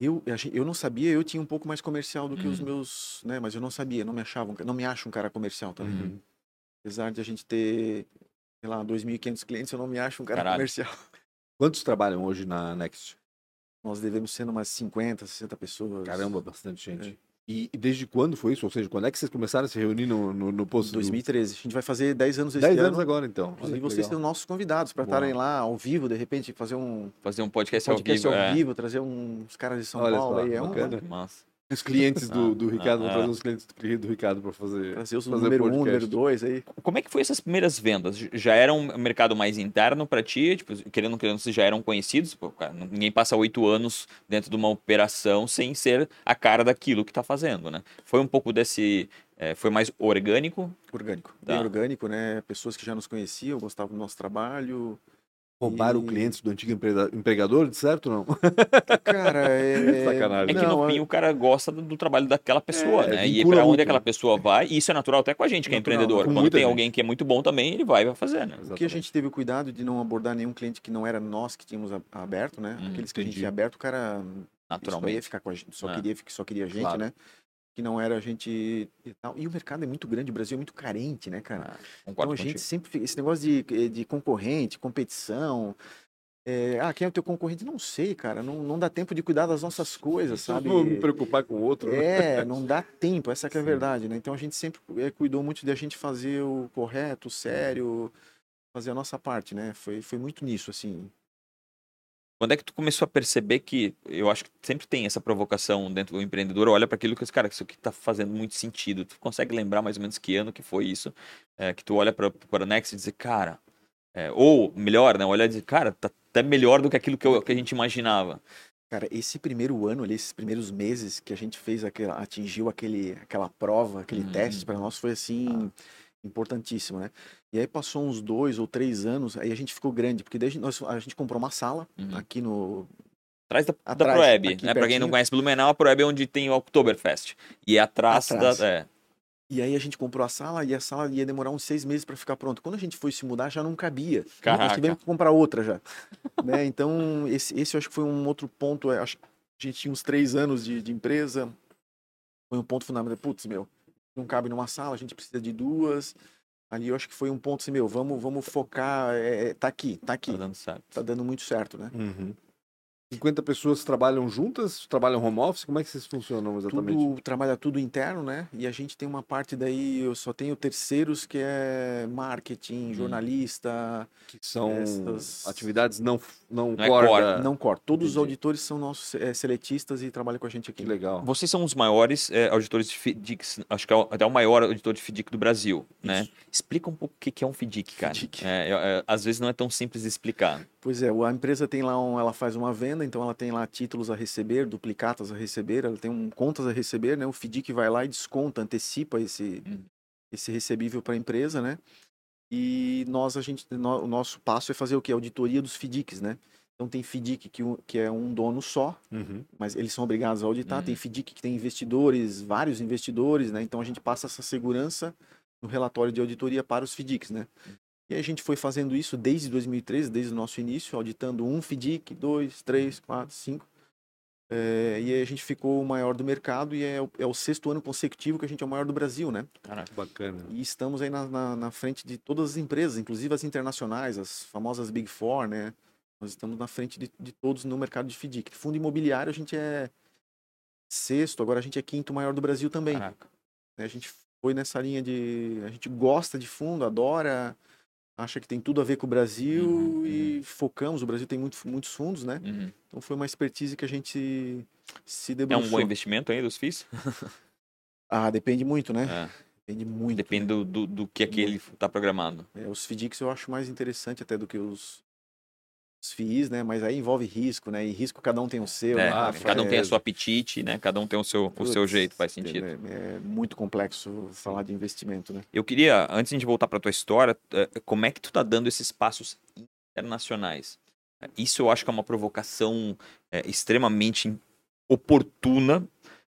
Eu, eu não sabia, eu tinha um pouco mais comercial do que os Uhum. meus, né? Mas eu não sabia, não me achava, não me acho um cara comercial também. Uhum. Apesar de a gente ter, sei lá, 2.500 clientes, eu não me acho um cara Caralho. comercial. Quantos trabalham hoje na Next? Nós devemos ser umas 50, 60 pessoas. Caramba, bastante gente. É. E, e desde quando foi isso? Ou seja, quando é que vocês começaram a se reunir no, no, no posto? do- 2013. A gente vai fazer 10 anos esse 10 ano. anos agora, então. Que vocês legal. são nossos convidados para estarem lá ao vivo, de repente, fazer um Fazer um podcast, podcast ao vivo. ao é. vivo, trazer uns caras de São Olha Paulo só, aí. É um, bacana. Massa. Os clientes do, do Ah, Ricardo, vamos ah, trazer ah. os clientes do, do Ricardo para fazer. trazer os fazer número um, podcast. número dois aí. Como é que foi essas primeiras vendas? Já era um mercado mais interno para ti? Tipo, querendo ou querendo, vocês já eram conhecidos? Pô, cara, ninguém passa oito anos dentro de uma operação sem ser a cara daquilo que está fazendo, né? Foi um pouco desse... eh, foi mais orgânico? Orgânico. Tá. Bem orgânico, né? Pessoas que já nos conheciam, gostavam do nosso trabalho. Roubaram E- clientes do antigo emprega- empregador, de certo ou não? Cara, é. Sacanagem. É que Não, no fim o cara gosta do, do trabalho daquela pessoa, É, né? E vincula para onde aquela né? pessoa vai, e isso é natural até com a gente que é Natural, empreendedor. com Quando muita tem gente. alguém que é muito bom também, ele vai e vai fazer, né? O que a gente teve o cuidado de não abordar nenhum cliente que não era nós que tínhamos aberto, né? Hum, Aqueles que a gente entendi. tinha aberto, o cara só ia Naturalmente. ficar com a gente, só É. queria, só queria a gente, Claro. né? Que não era a gente e tal. E o mercado é muito grande, o Brasil é muito carente, né, cara? Ah, Então a gente contigo. sempre fica, esse negócio de, de concorrente, competição. é, ah, quem é o teu concorrente? Não sei, cara. Não, não dá tempo de cuidar das nossas coisas, Só sabe? vou me preocupar com o outro. né? É, não dá tempo, essa que é a verdade, né? Então a gente sempre eh, cuidou muito de a gente fazer o correto, o sério, fazer a nossa parte, né? Foi, foi muito nisso, assim. Quando é que tu começou a perceber que eu acho que sempre tem essa provocação dentro do empreendedor, olha para aquilo que cara, isso aqui tá fazendo muito sentido. Tu consegue lembrar mais ou menos que ano que foi isso? É, que tu olha para o Next e dizer, cara, é, ou melhor, né, olhar e dizer, cara, tá até melhor do que aquilo que, eu- que a gente imaginava. Cara, esse primeiro ano ali, esses primeiros meses que a gente fez aquela, atingiu aquele, aquela prova, aquele Uhum. teste, para nós foi assim, importantíssimo, né? E aí passou uns dois ou três anos, aí a gente ficou grande, porque gente, nós- a gente comprou uma sala Uhum. aqui no, Atrás da, da Atrás, Proeb, aqui né? Para quem não conhece Blumenau, a Proeb é onde tem o Oktoberfest. E é atrás, Atrás. da. É, E aí a gente comprou a sala e a sala ia demorar uns seis meses para ficar pronta. Quando a gente foi se mudar, já não cabia. Nós Caraca. tivemos que comprar outra já. né? Então, esse, esse eu acho que foi um outro ponto. é, Acho a gente tinha uns três anos de, de empresa. Foi um ponto fundamental. Putz, meu, não cabe numa sala, a gente precisa de duas. Ali eu acho que foi um ponto assim, meu, vamos, vamos focar. é, é, tá aqui, tá aqui. tá dando certo. Tá dando muito certo, né? Uhum. 50 pessoas trabalham juntas? Trabalham home office? Como é que vocês funcionam exatamente? Tudo trabalha tudo interno, né? E a gente tem uma parte daí, eu só tenho terceiros que é marketing, jornalista, Que são essas- atividades não, não, Não é corda. core. não corta. Todos os Entendi. auditores são nossos é, seletistas e trabalham com a gente aqui. Que legal. Vocês são os maiores é, auditores de FDIC, acho que é até o maior auditor de FDIC do Brasil, né? Explica um pouco o que é um FDIC, cara. FDIC. É, é, é, às vezes não é tão simples de explicar. Pois é, a empresa tem lá, um, ela faz uma venda, então ela tem lá títulos a receber, duplicatas a receber, ela tem um contas a receber, né? O FDIC vai lá e desconta, antecipa esse, Uhum. esse recebível para a empresa, né? E nós, a gente, no- o nosso passo é fazer o quê? Auditoria dos FDICs, né? Então tem FDIC que, que é um dono só, Uhum. mas eles são obrigados a auditar. Uhum. Tem FDIC que tem investidores, vários investidores, né? Então a gente passa essa segurança no relatório de auditoria para os FDICs, né? E a gente foi fazendo isso desde 2013, desde o nosso início, auditando um FDIC, dois, três, quatro, cinco. É, e aí a gente ficou o maior do mercado e é o, é o sexto ano consecutivo que a gente é o maior do Brasil, né? Caraca. Bacana. E estamos aí na, na, na frente de todas as empresas, inclusive as internacionais, as famosas Big Four, né? Nós estamos na frente de, de todos no mercado de FDIC. Fundo imobiliário a gente é sexto, agora a gente é quinto maior do Brasil também. Caraca. A gente foi nessa linha de. A gente gosta de fundo, adora, acha que tem tudo a ver com o Brasil Uhum, e focamos. O Brasil tem muito, muitos fundos, né? Uhum. Então foi uma expertise que a gente se É debruçou. um bom investimento aí dos FIIs? Ah, depende muito, né? É, Depende muito. depende do, do, do que aquele está programado. É, os FDICs eu acho mais interessante até do que os, os FIIs, né? Mas aí envolve risco, né? E risco cada um tem o seu. É, né, cada um tem É, a sua apetite, né? Cada um tem o seu, o seu jeito, faz sentido. É, é muito complexo falar de investimento, né? Eu queria, antes de a gente voltar para tua história, eh, como é que tu tá dando esses passos internacionais? Isso eu acho que é uma provocação eh, extremamente oportuna.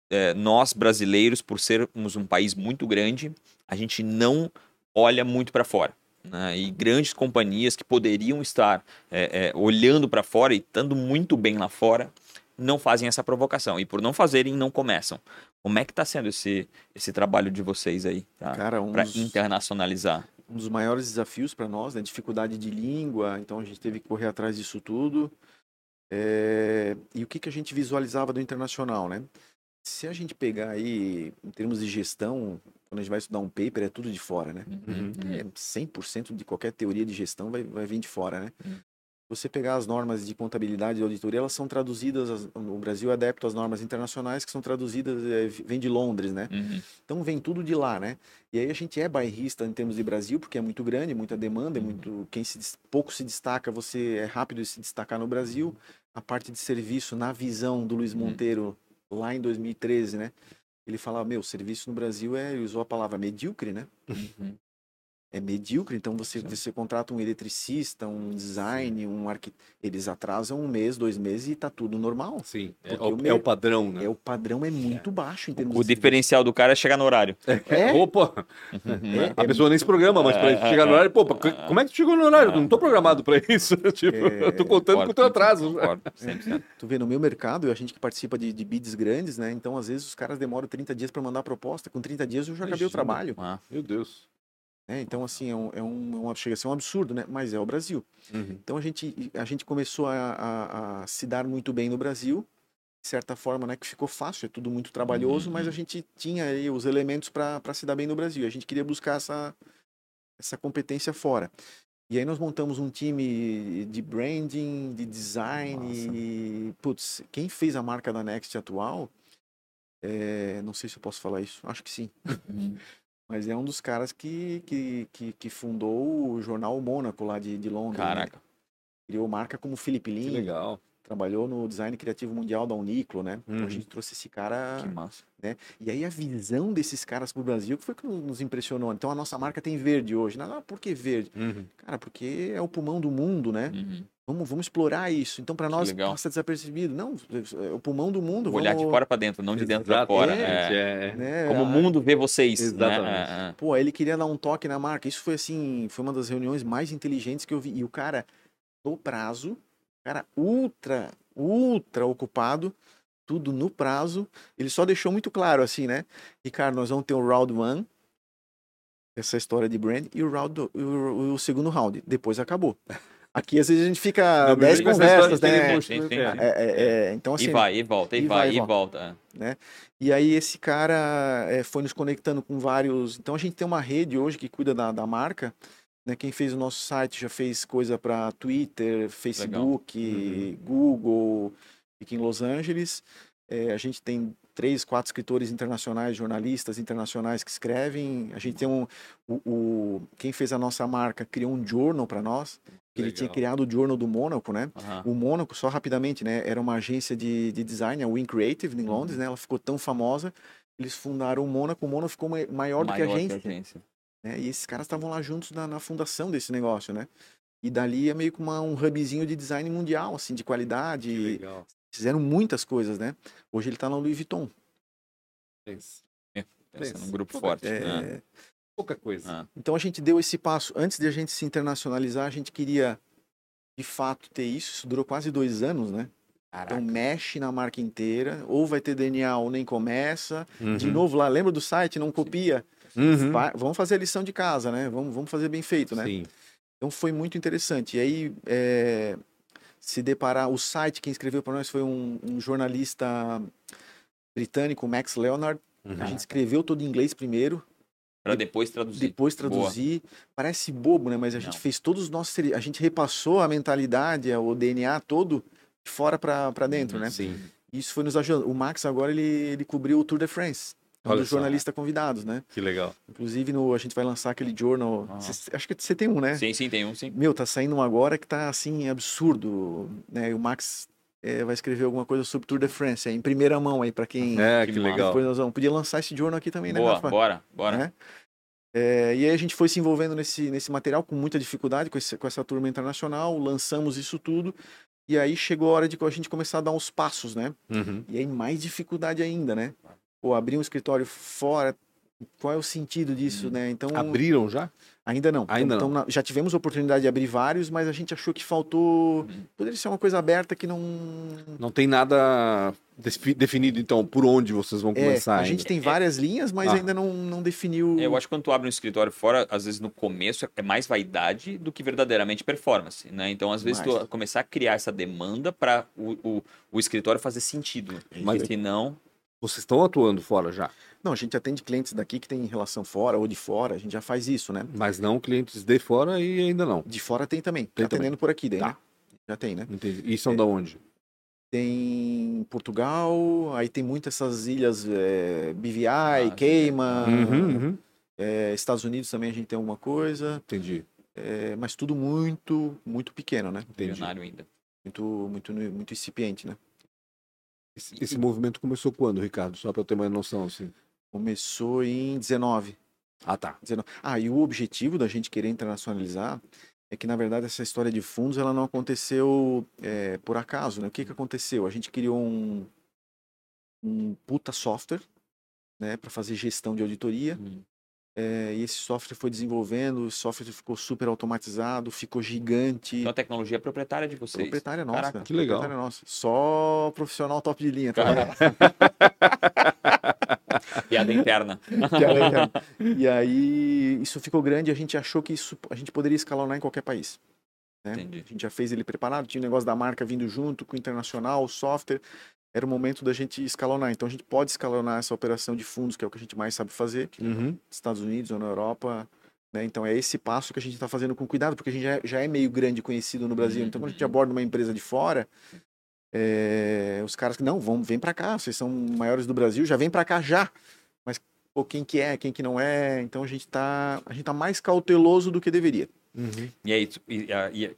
Eh, nós brasileiros, por sermos um país muito grande, a gente não olha muito para fora. Né? E grandes companhias que poderiam estar eh, eh, olhando para fora e estando muito bem lá fora, não fazem essa provocação. E por não fazerem, não começam. Como é que está sendo esse, esse trabalho de vocês aí? Tá? Um para dos, internacionalizar. um dos maiores desafios para nós, né? Dificuldade de língua, então a gente teve que correr atrás disso tudo. É, E o que, que a gente visualizava do internacional, né? Se a gente pegar aí, em termos de gestão, quando a gente vai estudar um paper, é tudo de fora, né? Uhum. É 100% de qualquer teoria de gestão vai, vai vir de fora, né? Uhum. Você pegar as normas de contabilidade e auditoria, elas são traduzidas, as- o Brasil é adepto às normas internacionais que são traduzidas, é, vem de Londres, né? Uhum. Então vem tudo de lá, né? E aí a gente é bairrista em termos de Brasil, porque é muito grande, muita demanda, é muito quem se pouco se destaca, você é rápido de se destacar no Brasil. A parte de serviço, na visão do Luiz Uhum. Monteiro, lá em 2013, né? Ele falava, meu, serviço no Brasil é, ele usou a palavra medíocre, né? Uhum. É medíocre, então você, você contrata um eletricista, um design, um arquiteto, eles atrasam um mês, dois meses e tá tudo normal. Sim, é, o, o é mer- o padrão, né? É, o padrão é muito baixo em termos O de diferencial do cara é chegar no horário. É? Opa! Né? A pessoa nem se programa, mas pra É, chegar no é, horário, pô, pra- como é que tu chegou no horário? Eu não tô programado pra isso. tipo, É, eu tô contando com o teu atraso. Concordo, 100%. Tu vê, no meu mercado, a gente que participa de, de bids grandes, né? Então, às vezes, os caras demoram 30 dias para mandar a proposta. Com 30 dias eu já acabei o Imagina. trabalho. Ah, Meu Deus. Né? Então, assim, é um, é um, é chega a ser um absurdo, né? Mas é o Brasil. Uhum. Então, a gente, a gente começou a, a- a se dar muito bem no Brasil. De certa forma, né? Que ficou fácil, é tudo muito trabalhoso, Uhum. mas a gente tinha aí os elementos para se dar bem no Brasil. A gente queria buscar essa, essa competência fora. E aí nós montamos um time de branding, de design. Massa. E, putz, quem fez a marca da Next atual, é, não sei se eu posso falar isso, acho que sim. Mas é um dos caras que, que, que, que fundou o jornal Mônaco lá de, de Londres. né? Caraca. Criou marca como Felipe Que Lin, legal. Trabalhou no design criativo mundial da Uniclo, né? Então Uhum. a gente trouxe esse cara. Que massa. E aí a visão desses caras pro Brasil que foi que nos impressionou. Então a nossa marca tem verde hoje. Não, por que verde? Uhum. Cara, porque é o pulmão do mundo, né? Uhum. Vamos, vamos explorar isso. Então, para nós, passa desapercebido. Não, é o pulmão do mundo. Olhar de vamos- fora pra dentro, não de dentro pra fora. Exatamente, É. é. né? Como o Ah, mundo vê vocês. Exatamente. Né? Pô, ele queria dar um toque na marca. Isso foi assim, foi uma das reuniões mais inteligentes que eu vi. E o cara, no prazo, cara ultra, ultra ocupado, tudo no prazo. Ele só deixou muito claro assim, né? Ricardo, nós vamos ter o round one, essa história de brand, e o, round, o, o segundo round. Depois acabou. Aqui, às vezes, a gente fica Não, me 10 vem com essa conversas, né? É. É, é, então, assim, E vai, e volta, e, e vai, vai, e volta. E aí esse cara foi nos conectando com vários. Então a gente tem uma rede hoje que cuida da, da marca. Né? Quem fez o nosso site já fez coisa para Twitter, Facebook, Google, fica em Los Angeles. É, a gente tem três, quatro escritores internacionais, jornalistas internacionais que escrevem. A gente tem um. O, o- quem fez a nossa marca criou um journal para nós. que Ele tinha criado o journal do Mônaco, né? Aham. O Mônaco, só rapidamente, né? Era uma agência de, de design, a Win Creative, Uhum. em Londres, né? Ela ficou tão famosa. Eles fundaram o Mônaco. O Mônaco ficou mai- maior do que a Maior agência. agência. Né? E esses caras estavam lá juntos na, na fundação desse negócio, né? E dali é meio que uma, um hubzinho de design mundial, assim, de qualidade. Que legal. Fizeram muitas coisas, né? Hoje ele tá na Louis Vuitton. Pensa. Pensa Pensa. num grupo Pô, forte. É, né? Pouca coisa. Ah. Então a gente deu esse passo. Antes de a gente se internacionalizar, a gente queria, de fato, ter isso. Isso durou quase dois anos, né? Então mexe na marca inteira. Ou vai ter DNA ou nem começa. De Uhum. novo lá, lembra do site? Não copia. Uhum. Vamos fazer a lição de casa, né? Vamos, vamos fazer bem feito, né? Sim. Então foi muito interessante. E aí, é, se deparar, o site quem escreveu para nós foi um, um jornalista britânico, Max Leonard. Uhum. A gente escreveu todo em inglês primeiro, Pra depois traduzir. depois traduzir. Parece bobo, né? Mas a gente Não. fez todos os nossos. A gente repassou a mentalidade, o DNA todo de fora para dentro, né? Sim. Isso foi nos ajudando. O Max agora ele, ele cobriu o Tour de France. Um Olha dos jornalistas convidados, né? Que legal. Inclusive, no, a gente vai lançar aquele journal. Ah. Cê- acho que você tem um, né? Sim, sim, tem um, sim. Meu, tá saindo um agora que tá assim, absurdo. Né? E o Max eh, vai escrever alguma coisa sobre Tour de France, é em primeira mão aí, para quem. É, Que legal. Depois nós vamos. Podia lançar esse jornal aqui também, né, Boa, Rafa? bora, bora. Né? É, e aí a gente foi se envolvendo nesse, nesse material com muita dificuldade, com, esse- com essa turma internacional, lançamos isso tudo. E aí chegou a hora de a gente começar a dar uns passos, né? Uhum. E aí mais dificuldade ainda, né? Pô, abrir um escritório fora, qual é o sentido disso, Hum. né? Então, Abriram já? Ainda não. Ainda Então, na- já tivemos a oportunidade de abrir vários, mas a gente achou que faltou. Hum. Poderia ser uma coisa aberta que não. Não tem nada defi- definido, então, por onde vocês vão É, começar a ainda. gente tem várias linhas, mas Ah. ainda não, não definiu. Eu acho que quando tu abre um escritório fora, às vezes no começo é mais vaidade do que verdadeiramente performance, né? Então, às vezes, Mais. tu começar a criar essa demanda para o, o, o escritório fazer sentido. É Mas se não, Vocês estão atuando fora já, Não, a gente atende clientes daqui que tem relação fora ou de fora, a gente já faz isso, né? mas não clientes de fora e ainda não. De fora tem também. Tem tá atendendo por aqui daí, Tá. né? Já tem, né? Entendi. E são da onde? Tem Portugal, aí tem muitas essas ilhas é, BVI, Ah, Queima, Uhum, uhum. é, Estados Unidos também a gente tem alguma coisa, Entendi. é, mas tudo muito, muito pequeno, né? Entendi. milionário ainda. Muito, muito, muito incipiente, né? Esse, esse movimento começou quando, Ricardo? Só para eu ter uma noção, assim. Começou em 19. Ah, tá. Dizendo, ah, e o objetivo da gente querer internacionalizar é que, na verdade, essa história de fundos ela não aconteceu é, por acaso. Né? O que, que aconteceu? A gente criou um, um puta software né, para fazer gestão de auditoria. Hum. É, e esse software foi desenvolvendo, o software ficou super automatizado, ficou gigante. Então a tecnologia é proprietária de vocês. Proprietária nossa. Caraca, que legal. proprietária nossa. Só profissional top de linha. Tá? Piada interna. Piada interna. E aí isso ficou grande e a gente achou que isso a gente poderia escalonar em qualquer país. Né? Entendi. A gente já fez ele preparado, tinha o negócio da marca vindo junto com o internacional, o software. Era o momento da gente escalonar. Então a gente pode escalonar essa operação de fundos, que é o que a gente mais sabe fazer, Uhum. nos Estados Unidos ou na Europa. Né? Então é esse passo que a gente está fazendo com cuidado, porque a gente já é, já é meio grande conhecido no Brasil. Então quando a gente aborda uma empresa de fora, é, os caras que não, vão, vem para cá, vocês são maiores do Brasil, já vem para cá já. Mas pô, quem que é, quem que não é? Então a gente está a gente tá mais cauteloso do que deveria. Uhum. E aí, e, a- e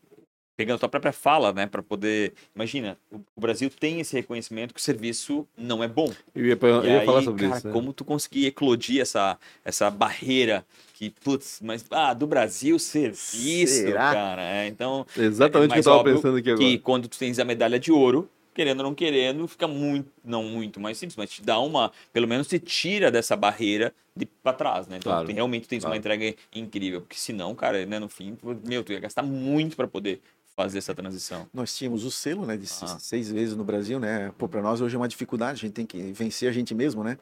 pegando a tua própria fala, né, para poder, imagina, o, Brasil tem esse reconhecimento que o serviço não é bom. Eu ia, eu ia aí, falar sobre cara, isso. né? como tu conseguir eclodir essa essa barreira que, putz, mas ah, do Brasil serviço, Será? cara. é, então, Exatamente o que eu tava pensando aqui agora. que quando tu tens a medalha de ouro, querendo ou não querendo, fica muito, não muito mais simples, mas te dá uma, pelo menos te tira dessa barreira de para trás, né? Então Claro, tu realmente tens claro. uma entrega incrível, porque senão, cara, né, no fim, meu, tu ia gastar muito para poder fazer essa transição. Nós tínhamos o selo, né, de Ah. seis vezes no Brasil, né? Pô, para nós hoje é uma dificuldade, a gente tem que vencer a gente mesmo, né?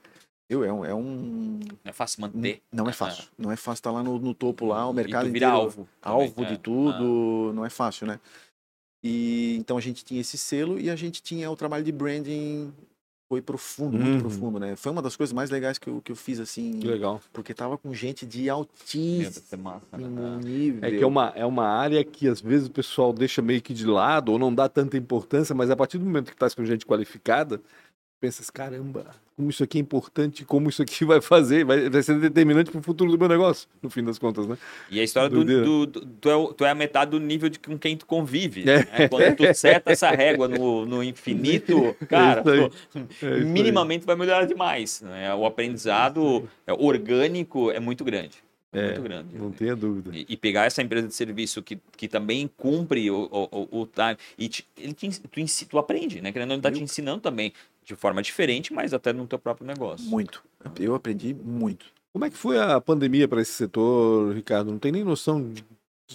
Eu, é um, é um Não é fácil manter. não é Ah, fácil, não é fácil estar lá no, no topo lá, o E mercado tu vira inteiro alvo. também, alvo é. de tudo, não é fácil, né? E então a gente tinha esse selo e a gente tinha o trabalho de branding foi profundo, Uhum. muito profundo, né? Foi uma das coisas mais legais que eu, que eu fiz assim, Que legal. porque tava com gente de deve altíssimo né? nível. É que é uma, é uma área que às vezes o pessoal deixa meio que de lado ou não dá tanta importância, mas a partir do momento que tá com gente qualificada, pensa, assim, caramba, como isso aqui é importante, como isso aqui vai fazer, vai, vai ser determinante pro futuro do meu negócio, no fim das contas, né? E a história do, do, do- tu, é, o- tu é a metade do nível de com quem tu convive. É. né? Quando tu seta essa régua no, no infinito, cara, aí. tu- É aí. minimamente vai melhorar demais. né? O aprendizado é, orgânico é muito grande. É, muito grande. Não tenha dúvida. E, e pegar essa empresa de serviço que, que também cumpre o, o, o, o time, e te- ele te, tu, tu aprende, né? Querendo ou não, ele tá te ensinando também de forma diferente, mas até no teu próprio negócio. muito. Eu aprendi muito. Como é que foi a pandemia para esse setor, Ricardo? Não tem nem noção de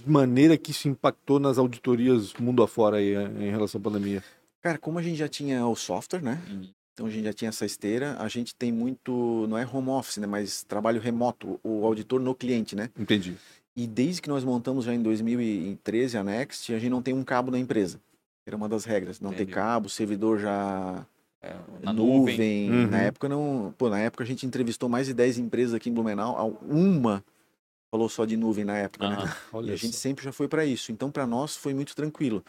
maneira que isso impactou nas auditorias mundo afora aí, em relação à pandemia. Cara, como a gente já tinha o software, né? Uhum. Então a gente já tinha essa esteira, a gente tem muito, não é home office, né, mas trabalho remoto, o auditor no cliente, né? Entendi. E desde que nós montamos já em 2013 a Next, a gente não tem um cabo na empresa. Era uma das regras, não Entendi. ter cabo, servidor já É, na nuvem. nuvem. Uhum. Na época não, pô, na época a gente entrevistou mais de 10 empresas aqui em Blumenau, uma falou só de nuvem na época, né? Aham. E Olha a gente sempre já foi para isso. Então, para nós foi muito tranquilo.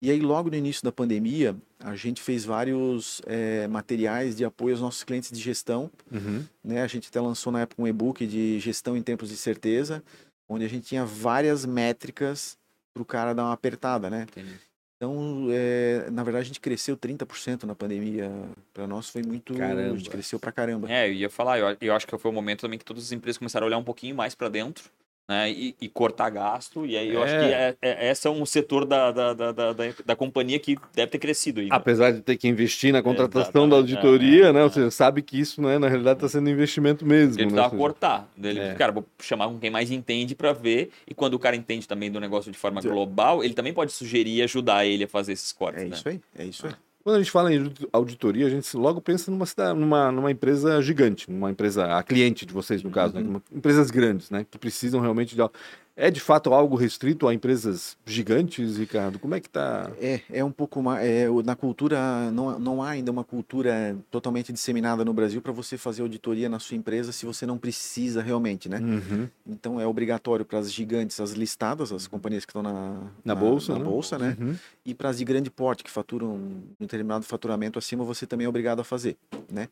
E aí, logo no início da pandemia, a gente fez vários eh, materiais de apoio aos nossos clientes de gestão. Uhum. Né? A gente até lançou na época um e-book de gestão em tempos de certeza, onde a gente tinha várias métricas para o cara dar uma apertada, né? Entendi. Então, eh, na verdade, a gente cresceu 30% na pandemia. Para nós foi muito. A Caramba. gente cresceu pra caramba. É, eu ia falar, eu, eu acho que foi o momento também que todas as empresas começaram a olhar um pouquinho mais para dentro, né, e, e cortar gasto, e aí eu acho É. que é, é, esse é um setor da, da, da, da, da- da companhia que deve ter crescido né? Apesar de ter que investir na contratação Exatamente, da auditoria, é, né? é. Ou seja, sabe que isso, né, na realidade, está sendo investimento mesmo. Ele né? precisava seja, cortar. Ele, É. Cara, vou chamar com quem mais entende para ver. E quando o cara entende também do negócio de forma global, ele também pode sugerir e ajudar ele a fazer esses cortes. É né? isso aí, é isso aí. Quando a gente fala em audit- auditoria, a gente logo pensa numa, cidade, numa, numa empresa gigante, numa empresa, a cliente de vocês, no caso, né? Uhum. Uma- Empresas grandes, né? Que precisam realmente de. É de fato algo restrito a empresas gigantes, Ricardo? Como é que tá? É, é um pouco mais. É, na cultura, não, não há ainda uma cultura totalmente disseminada no Brasil para você fazer auditoria na sua empresa se você não precisa realmente, né? Uhum. Então é obrigatório para as gigantes, as listadas, as companhias que estão na, Na bolsa, na né? bolsa, né? Uhum. E para as de grande porte, que faturam um determinado faturamento acima, você também é obrigado a fazer, né?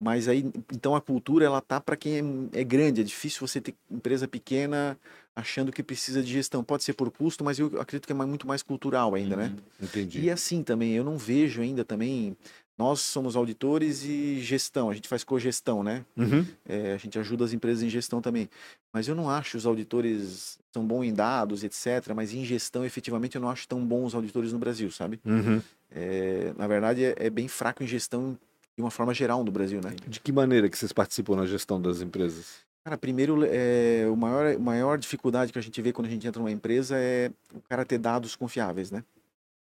Mas aí, então a cultura, ela tá para quem é, é grande. É difícil você ter empresa pequena achando que precisa de gestão. Pode ser por custo, mas eu acredito que é muito mais cultural ainda, né? Entendi. E assim também, eu não vejo ainda também nós somos auditores e gestão, a gente faz cogestão, né? Uhum. É, a gente ajuda as empresas em gestão também. Mas eu não acho os auditores tão bons em dados, etc. Mas em gestão, efetivamente, eu não acho tão bons os auditores no Brasil, sabe? Uhum. É, na verdade, é, é bem fraco em gestão de uma forma geral no Brasil, né? De que maneira que vocês participam na gestão das empresas? Cara, primeiro, é, o maior, a maior dificuldade que a gente vê quando a gente entra numa empresa é o cara ter dados confiáveis, né?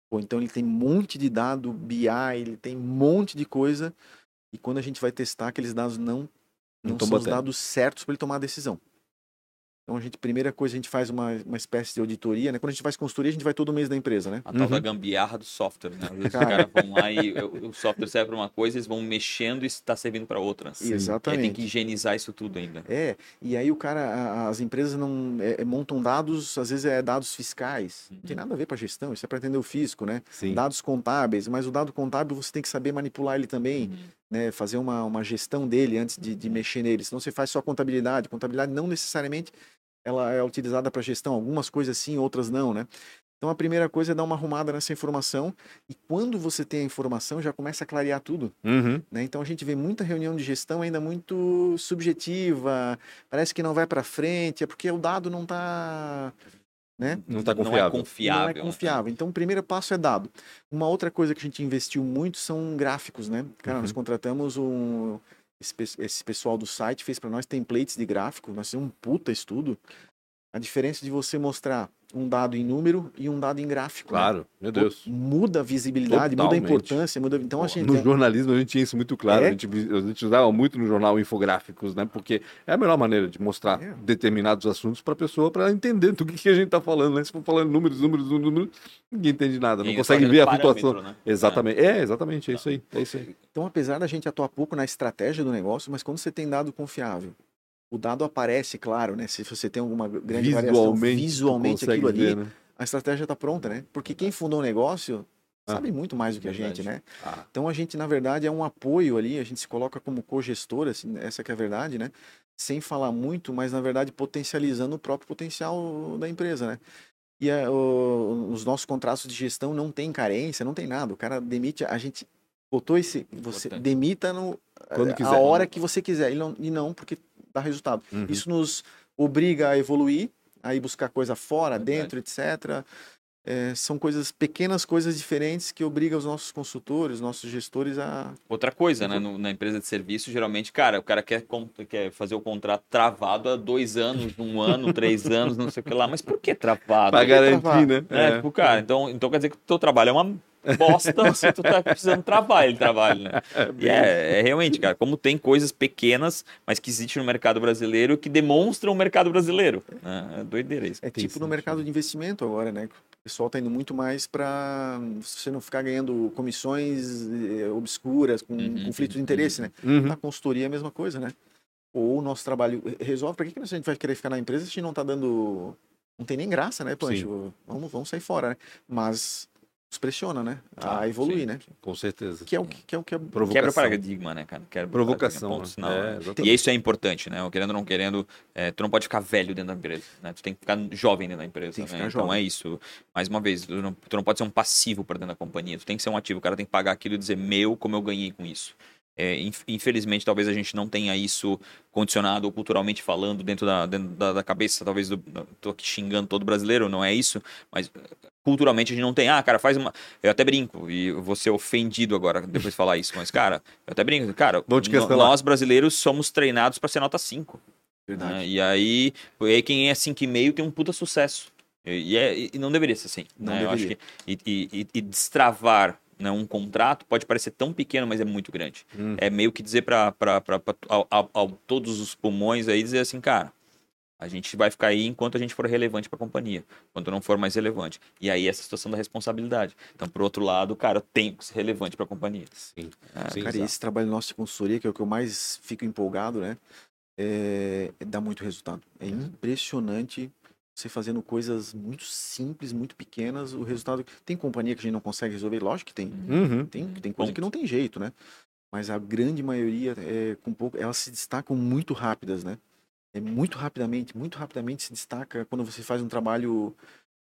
Pô, então ele tem um monte de dado BI, ele tem um monte de coisa, e quando a gente vai testar, aqueles dados não, Não não são os batendo. dados certos para ele tomar a decisão. Então a gente, primeira coisa, a gente faz uma, uma espécie de auditoria, né? Quando a gente faz consultoria, a gente vai todo mês da empresa, né? A tal da Uhum. gambiarra do software, né? Às vezes Cara. os caras vão lá e o software serve para uma coisa, eles vão mexendo e está servindo para outra. Sim. E aí Exatamente. tem que higienizar isso tudo ainda. É, e aí o cara, as empresas não é, é, montam dados, às vezes é dados fiscais, não tem nada a ver para gestão, isso é para atender o fisco, né? Sim. Dados contábeis, mas o dado contábil você tem que saber manipular ele também, né? Fazer uma, uma gestão dele antes de, de mexer nele. Senão você faz só contabilidade. Contabilidade não necessariamente ela é utilizada para gestão, algumas coisas sim, outras não, né? Então a primeira coisa é dar uma arrumada nessa informação e quando você tem a informação já começa a clarear tudo. Uhum. Né? Então a gente vê muita reunião de gestão ainda muito subjetiva, parece que não vai para frente, é porque o dado não está, né? Não está Não é confiável. confiável. Não é né? confiável. Então o primeiro passo é dado. Uma outra coisa que a gente investiu muito são gráficos, né? Cara, nós Uhum. contratamos um esse pessoal do site fez para nós templates de gráfico, nós fizemos um puta estudo. A diferença de você mostrar um dado em número e um dado em gráfico. né? Claro, meu Pô, Deus. Muda a visibilidade, muda a Totalmente. importância, muda. Então a gente No jornalismo a gente tinha isso muito claro. É? A, gente, a gente usava muito no jornal infográficos, né? Porque é a melhor maneira de mostrar É. determinados assuntos para a pessoa, para entender do que, que a gente está falando, né? Se for falando números, números, números, números, ninguém entende nada, não E consegue ver a flutuação. né? Exatamente. É, exatamente, é isso aí. É isso aí. Então, apesar da gente atuar pouco na estratégia do negócio, mas quando você tem dado confiável, o dado aparece, claro, né? Se você tem alguma grande variação Visualmente, tu visualmente aquilo ali, ver, né? a estratégia está pronta, né? Porque quem fundou o negócio Ah, sabe muito mais do que a verdade. gente, né? Ah, Então a gente, na verdade, é um apoio ali, a gente se coloca como cogestor, assim, essa que é a verdade, né? Sem falar muito, mas na verdade potencializando o próprio potencial da empresa, né? E a- o- os nossos contratos de gestão não tem carência, não tem nada. O cara demite, a gente botou esse, você Importante. demita no, Quando a quiser. hora que você quiser, e não, e não porque dá resultado. uhum. Isso nos obriga a evoluir, a ir buscar coisa fora, Verdade. dentro, etc. É, são coisas, pequenas coisas diferentes que obrigam os nossos consultores, nossos gestores a. Outra coisa, né? no- na empresa de serviço, geralmente, cara, o cara quer, quer fazer o contrato travado há dois anos, um ano, três anos, não sei o que lá. Mas por que travado? Para garantir, né? É, tipo, cara, então, então quer dizer que o teu trabalho é uma bosta se tu tá precisando travar ele trabalho, né? E é, é realmente, cara, como tem coisas pequenas, mas que existem no mercado brasileiro que demonstram o mercado brasileiro. né? É doideira isso. É tipo no mercado de investimento agora, né? O pessoal tá indo muito mais para você não ficar ganhando comissões eh, obscuras, com Uhum, conflito de uhum, interesse, né? Uhum. Na consultoria é a mesma coisa, né? Ou o nosso trabalho resolve. Para que, que a gente vai querer ficar na empresa se a gente não tá dando. Não tem nem graça, né, Pancho? Vamos, vamos sair fora, né? Mas nos pressiona, né? A Ah, evoluir, sim, né? Com certeza. Que é o que, que é o que é. Quebra Provocação. o paradigma, né, cara? Quebra Provocação. paradigma, né? ponto final, É, né? E isso é importante, né? Querendo ou não querendo, é, tu não pode ficar velho dentro da empresa, né? Tu tem que ficar jovem dentro da empresa, Tem que né? Então jovem. é isso. Mais uma vez, tu não, tu não pode ser um passivo para dentro da companhia, tu tem que ser um ativo. O cara tem que pagar aquilo e dizer, meu, como eu ganhei com isso. É, inf- infelizmente, talvez a gente não tenha isso condicionado ou culturalmente falando dentro da, dentro da, da cabeça, talvez, do, tô aqui xingando todo brasileiro, não é isso, mas culturalmente a gente não tem, ah, cara, faz uma. Eu até brinco, e vou ser ofendido agora depois de falar isso, mas, cara, eu até brinco, cara, nós brasileiros somos treinados para ser nota 5. Verdade. né? E aí, e aí quem é 5,5 tem um puta sucesso. E, e é- e não deveria ser assim. Não né? Eu acho deveria. que, e- e- e destravar né, um contrato pode parecer tão pequeno, mas é muito grande. Hum. É meio que dizer para todos os pulmões aí, dizer assim, cara, a gente vai ficar aí enquanto a gente for relevante para a companhia, quando não for mais relevante. E aí essa situação da responsabilidade. Então, por outro lado, cara, eu tenho que ser relevante para a companhia. Sim. É, Sim, Cara, e esse trabalho nosso de consultoria, que é o que eu mais fico empolgado, né? É, dá muito resultado. É impressionante você fazendo coisas muito simples, muito pequenas, o resultado. Tem companhia que a gente não consegue resolver? Lógico que tem. Uhum. Tem, tem coisa Ponto. que não tem jeito, né? Mas a grande maioria, é, com pouco, elas se destacam muito rápidas, né? É muito rapidamente, muito rapidamente se destaca quando você faz um trabalho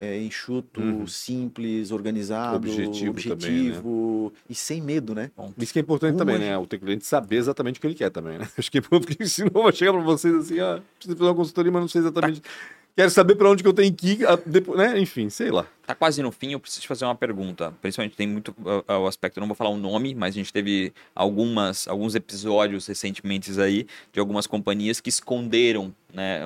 é, enxuto, Uhum. simples, organizado, Objetivo objetivo e sem medo, né? Isso que é importante Como também, né? O teu cliente saber exatamente o que ele quer também, né? Acho que é porque senão vai chegar para vocês assim, ah, preciso fazer uma consultoria, mas não sei exatamente. Quero saber para onde que eu tenho que ir, depois, né? Enfim, sei lá. Tá quase no fim, eu preciso fazer uma pergunta. Principalmente tem muito o aspecto, eu não vou falar o nome, mas a gente teve algumas, alguns episódios recentemente aí de algumas companhias que esconderam né,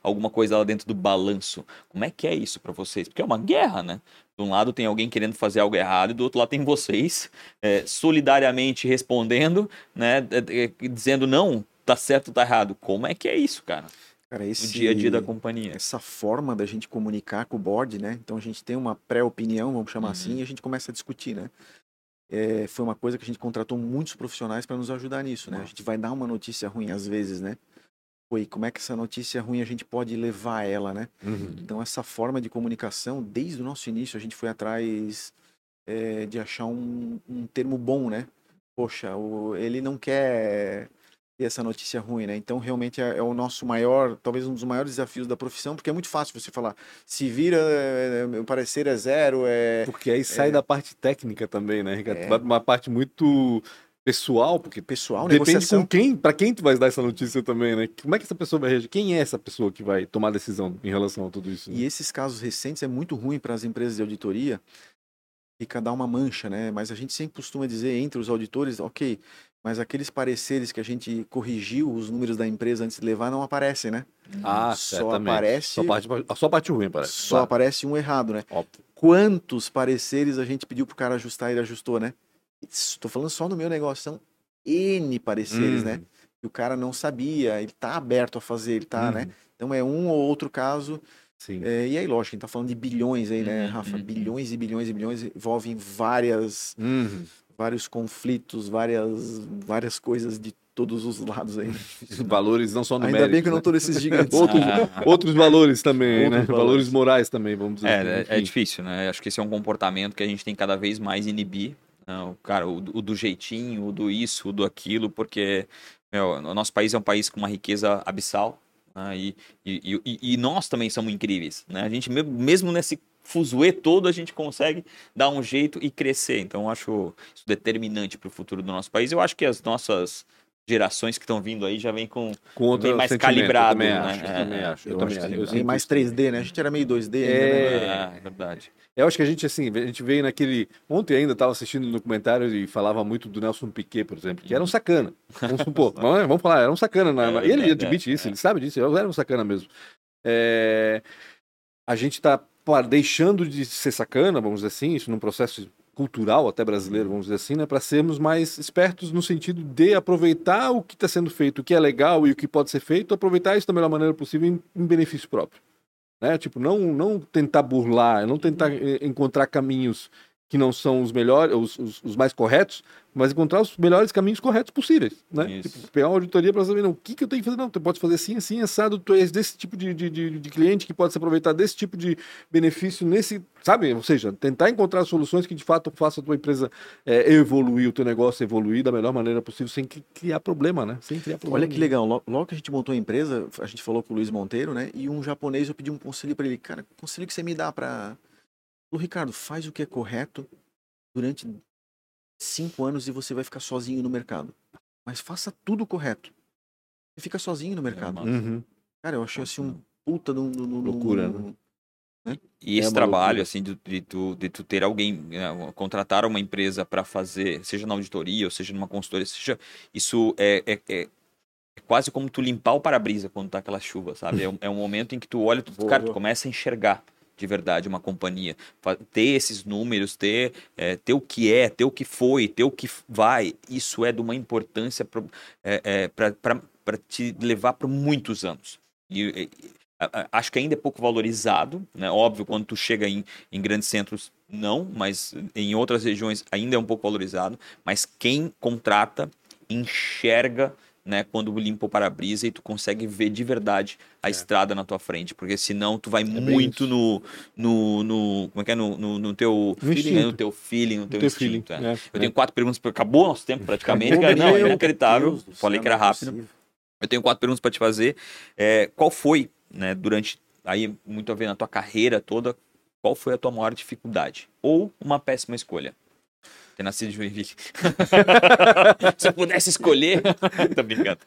alguma coisa lá dentro do balanço. Como é que é isso para vocês? Porque é uma guerra, né? De um lado tem alguém querendo fazer algo errado, e do outro lado tem vocês é, solidariamente respondendo, né? é, é, dizendo não, tá certo, tá errado. Como é que é isso, cara? Cara, esse, dia a dia da companhia. essa forma da gente comunicar com o board, né? Então a gente tem uma pré-opinião, vamos chamar Uhum. assim, e a gente começa a discutir, né? É, foi uma coisa que a gente contratou muitos profissionais para nos ajudar nisso, né? A gente vai dar uma notícia ruim às vezes, né? Pô, e como é que essa notícia ruim a gente pode levar ela, né? Então, essa forma de comunicação, desde o nosso início, a gente foi atrás é, de achar um, um termo bom, né? Poxa, o- ele não quer ter essa notícia ruim, né? Então, realmente, é, é o nosso maior, talvez um dos maiores desafios da profissão, porque é muito fácil você falar, se vira, é, meu parecer é zero, é... Porque aí sai da parte técnica também, né, Ricardo? É. Uma parte muito pessoal, porque Pessoal, depende negociação. com quem, para quem tu vai dar essa notícia também, né? Como é que essa pessoa vai reagir? Quem é essa pessoa que vai tomar decisão em relação a tudo isso? né? E esses casos recentes é muito ruim para as empresas de auditoria, fica dar uma mancha, né? Mas a gente sempre costuma dizer entre os auditores, ok, mas aqueles pareceres que a gente corrigiu os números da empresa antes de levar não aparecem, né? Ah, só certamente. aparece- Só, parte, só parte ruim aparece. Só claro. aparece um errado, né? Óbvio. Quantos pareceres a gente pediu pro cara ajustar e ele ajustou, né? Estou falando só no meu negócio, são N pareceres, Uhum. né? Que o cara não sabia, ele tá aberto a fazer, ele tá, Uhum. né? Então é um ou outro caso Sim. é, e aí, lógico, a gente tá falando de bilhões aí, né, Uhum, Rafa? uhum. Bilhões e bilhões e bilhões envolvem várias, Uhum. Vários conflitos, várias, várias coisas de todos os lados aí. né? Os valores não só numéricos. Ainda bem que eu não né? tô nesses gigantes. Outros, Ah. outros valores também, Outros né? valores. Valores morais também, vamos dizer assim. É, é, é Enfim. difícil, né? Acho que esse é um comportamento que a gente tem cada vez mais inibir. né? O cara, o, do- o do jeitinho, o do isso, o do aquilo, porque meu, o nosso país é um país com uma riqueza abissal. né? E, e, e, e nós também somos incríveis. Né? A gente, me- mesmo nesse fuzuê todo, a gente consegue dar um jeito e crescer. Então, eu acho isso determinante para o futuro do nosso país. Eu acho que as nossas gerações que estão vindo aí já vêm com Com outro mais calibrado, Eu também né? acho, eu É, também é. acho. Eu, Eu, também acho Eu mais isso. 3D, né? A gente era meio 2D ainda, É. né? Ah, é verdade. Eu acho que a gente, assim, a gente veio naquele. Ontem ainda estava assistindo um documentário e falava muito do Nelson Piquet, por exemplo, que era um sacana. Vamos supor. vamos, vamos falar, era um sacana. Na, É ele admite é, isso, é. ele sabe disso, era um sacana mesmo. É, a gente está deixando de ser sacana, vamos dizer assim, isso num processo cultural até brasileiro, vamos dizer assim, né, para sermos mais espertos no sentido de aproveitar o que está sendo feito, o que é legal e o que pode ser feito, aproveitar isso da melhor maneira possível em, em benefício próprio. Né? Tipo, não, não tentar burlar, não tentar eh, encontrar caminhos que não são os melhores, os, os, os mais corretos, mas encontrar os melhores caminhos corretos possíveis, né? Tipo, pegar uma auditoria para saber, não, o que, que eu tenho que fazer? Não, tu pode fazer assim, assim, assado, tu és desse tipo de, de, de, de cliente que pode se aproveitar desse tipo de benefício nesse, sabe? Ou seja, tentar encontrar soluções que de fato façam a tua empresa eh, evoluir, o teu negócio evoluir da melhor maneira possível, sem criar problema, né? Sem criar problema. Olha que legal, lo- logo que a gente montou a empresa, a gente falou com o Luiz Monteiro, né? E um japonês, eu pedi um conselho para ele, cara, conselho que você me dá para Ô, Ricardo, faz o que é correto durante cinco anos e você vai ficar sozinho no mercado. Mas faça tudo correto. Você fica sozinho no mercado. Uhum. Cara, eu achei assim um puta um- de um- Loucura, de um- E É esse trabalho, loucura. assim, de, de tu, de tu ter alguém, né, contratar uma empresa para fazer, seja na auditoria, ou seja numa consultoria, seja, isso é, é, é- é quase como tu limpar o para-brisa quando tá aquela chuva, sabe? É um, é um momento em que tu olha, tu, Boa, cara, tu começa a enxergar de verdade uma companhia, ter esses números, ter, é, ter o que é, ter o que foi, ter o que vai, isso é de uma importância para te levar por muitos anos. E, e, acho que ainda é pouco valorizado, né? Óbvio, quando tu chega em, em grandes centros, não, mas em outras regiões ainda é um pouco valorizado. Mas quem contrata enxerga, né, quando limpa o para-brisa e tu consegue ver de verdade a estrada na tua frente, porque senão tu vai bem muito no, no, no, como é que é, no, no, no teu No feeling, instinto. no teu feeling, no teu, teu feeling. instinto. é. é, Eu é. tenho quatro perguntas, acabou o nosso tempo praticamente, cara. Não, é inacreditável. Falei que era é rápido. Eu tenho quatro perguntas para te fazer. É, qual foi, né, durante aí muito a ver na tua carreira toda, qual foi a tua maior dificuldade? Ou uma péssima escolha? Ter nascido em Joinville. Se eu pudesse escolher. Tô brincando.